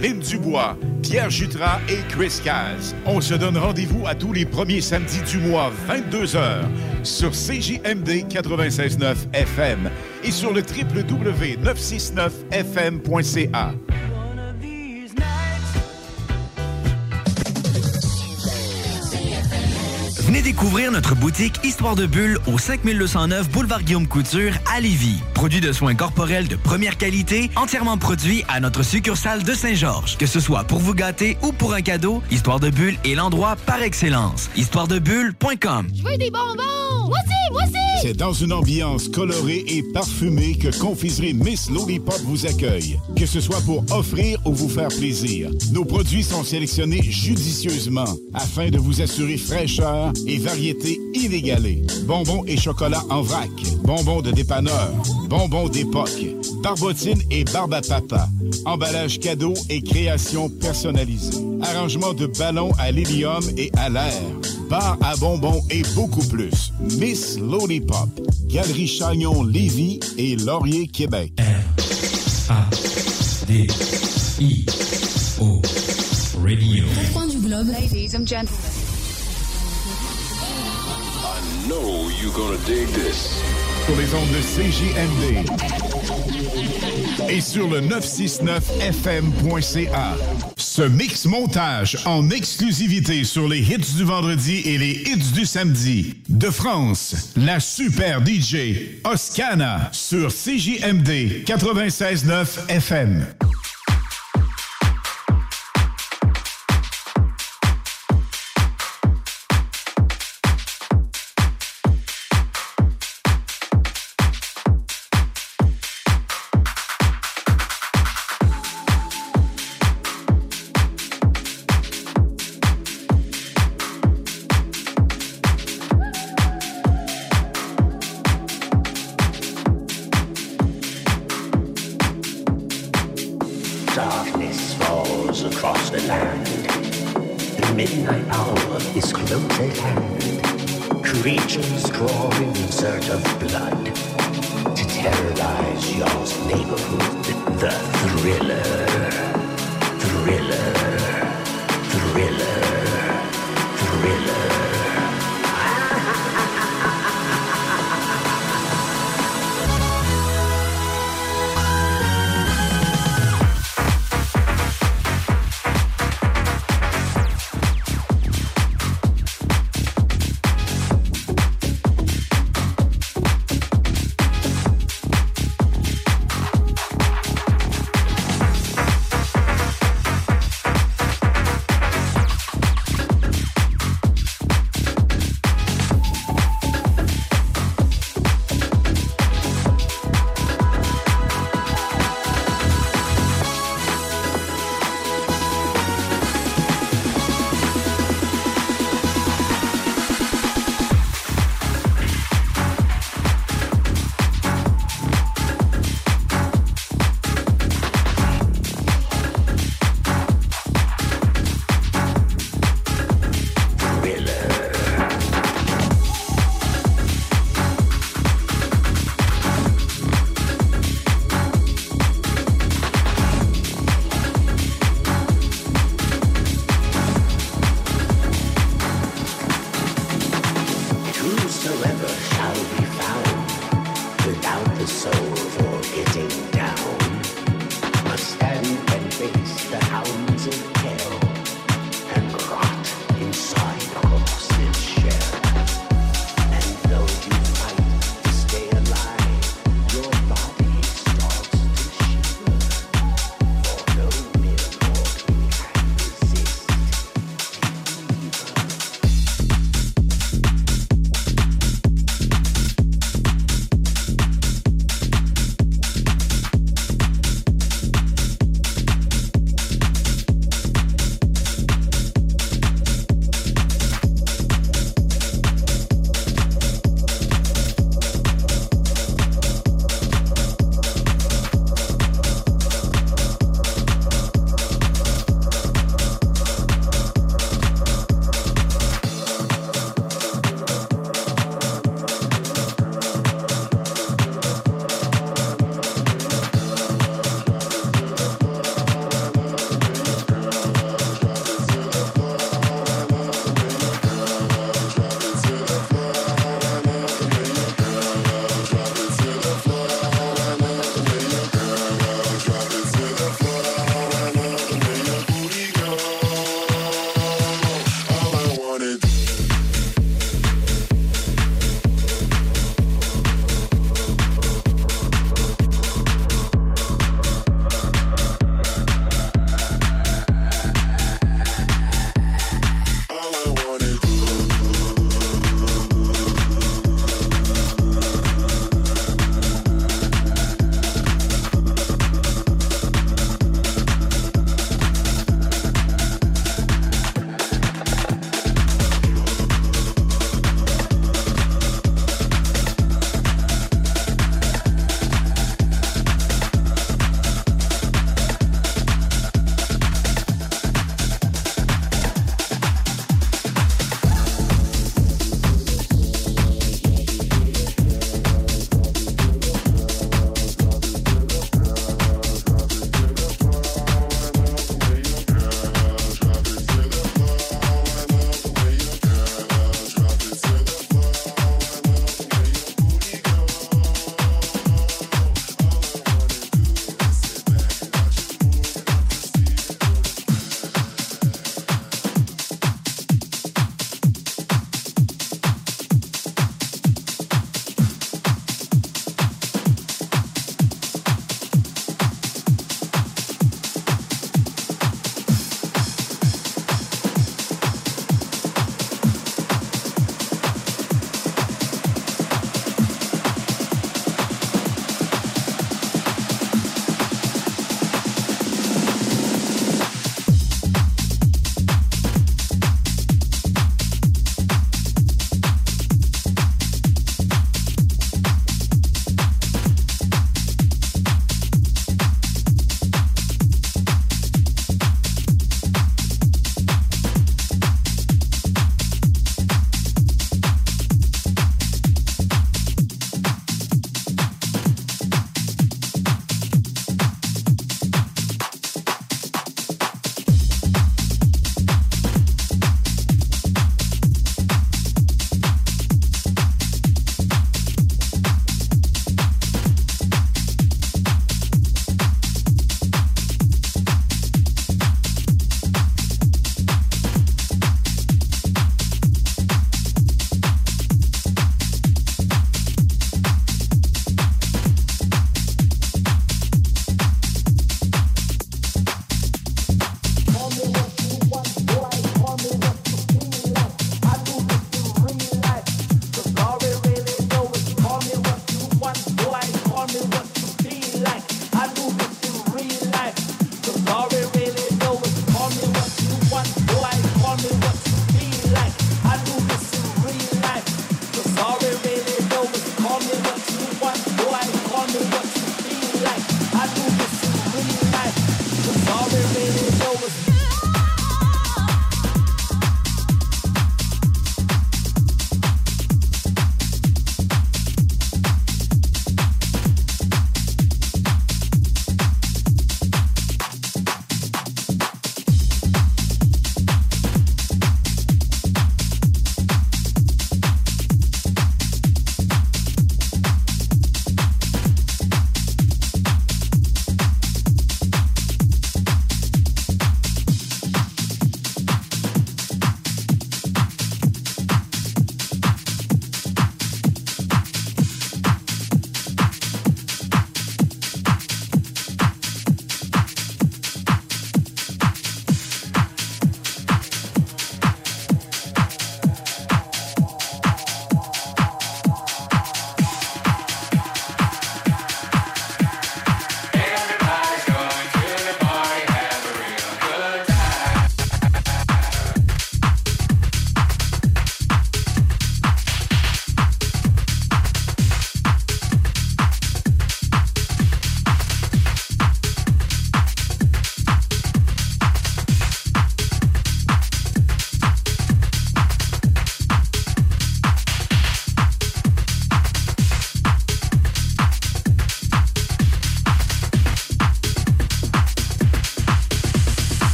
Lynn Dubois, Pierre Jutras et Chris Caz. On se donne rendez-vous à tous les premiers samedis du mois, 22h, sur CJMD 96.9 FM et sur le www.969fm.ca. Venez découvrir notre boutique Histoire de Bulle au 5209 Boulevard Guillaume Couture à Lévis. Produit de soins corporels de première qualité, entièrement produit à notre succursale de Saint-Georges. Que ce soit pour vous gâter ou pour un cadeau, Histoire de Bulle est l'endroit par excellence. Histoiredebulle.com Je veux des bonbons! Moi aussi, moi aussi! C'est dans une ambiance colorée et parfumée que Confiserie Miss Lollipop vous accueille. Que ce soit pour offrir ou vous faire plaisir, nos produits sont sélectionnés judicieusement afin de vous assurer fraîcheur et variété inégalée. Bonbons et chocolat en vrac, bonbons de dépanneur, bonbons d'époque, barbotine et barbe à papa, emballage cadeau et création personnalisée, arrangement de ballons à l'hélium et à l'air, bar à bonbons et beaucoup plus. Miss Lollipop, Galerie Chagnon Lévis et Laurier Québec. D I O Radio. Du globe. Ladies and gentlemen. I know you're gonna dig this. Sur les ondes de CJMD et sur le 969fm.ca. Ce mix montage en exclusivité sur les hits du vendredi et les hits du samedi. De France, la super DJ Oscana sur CJMD 96.9 FM.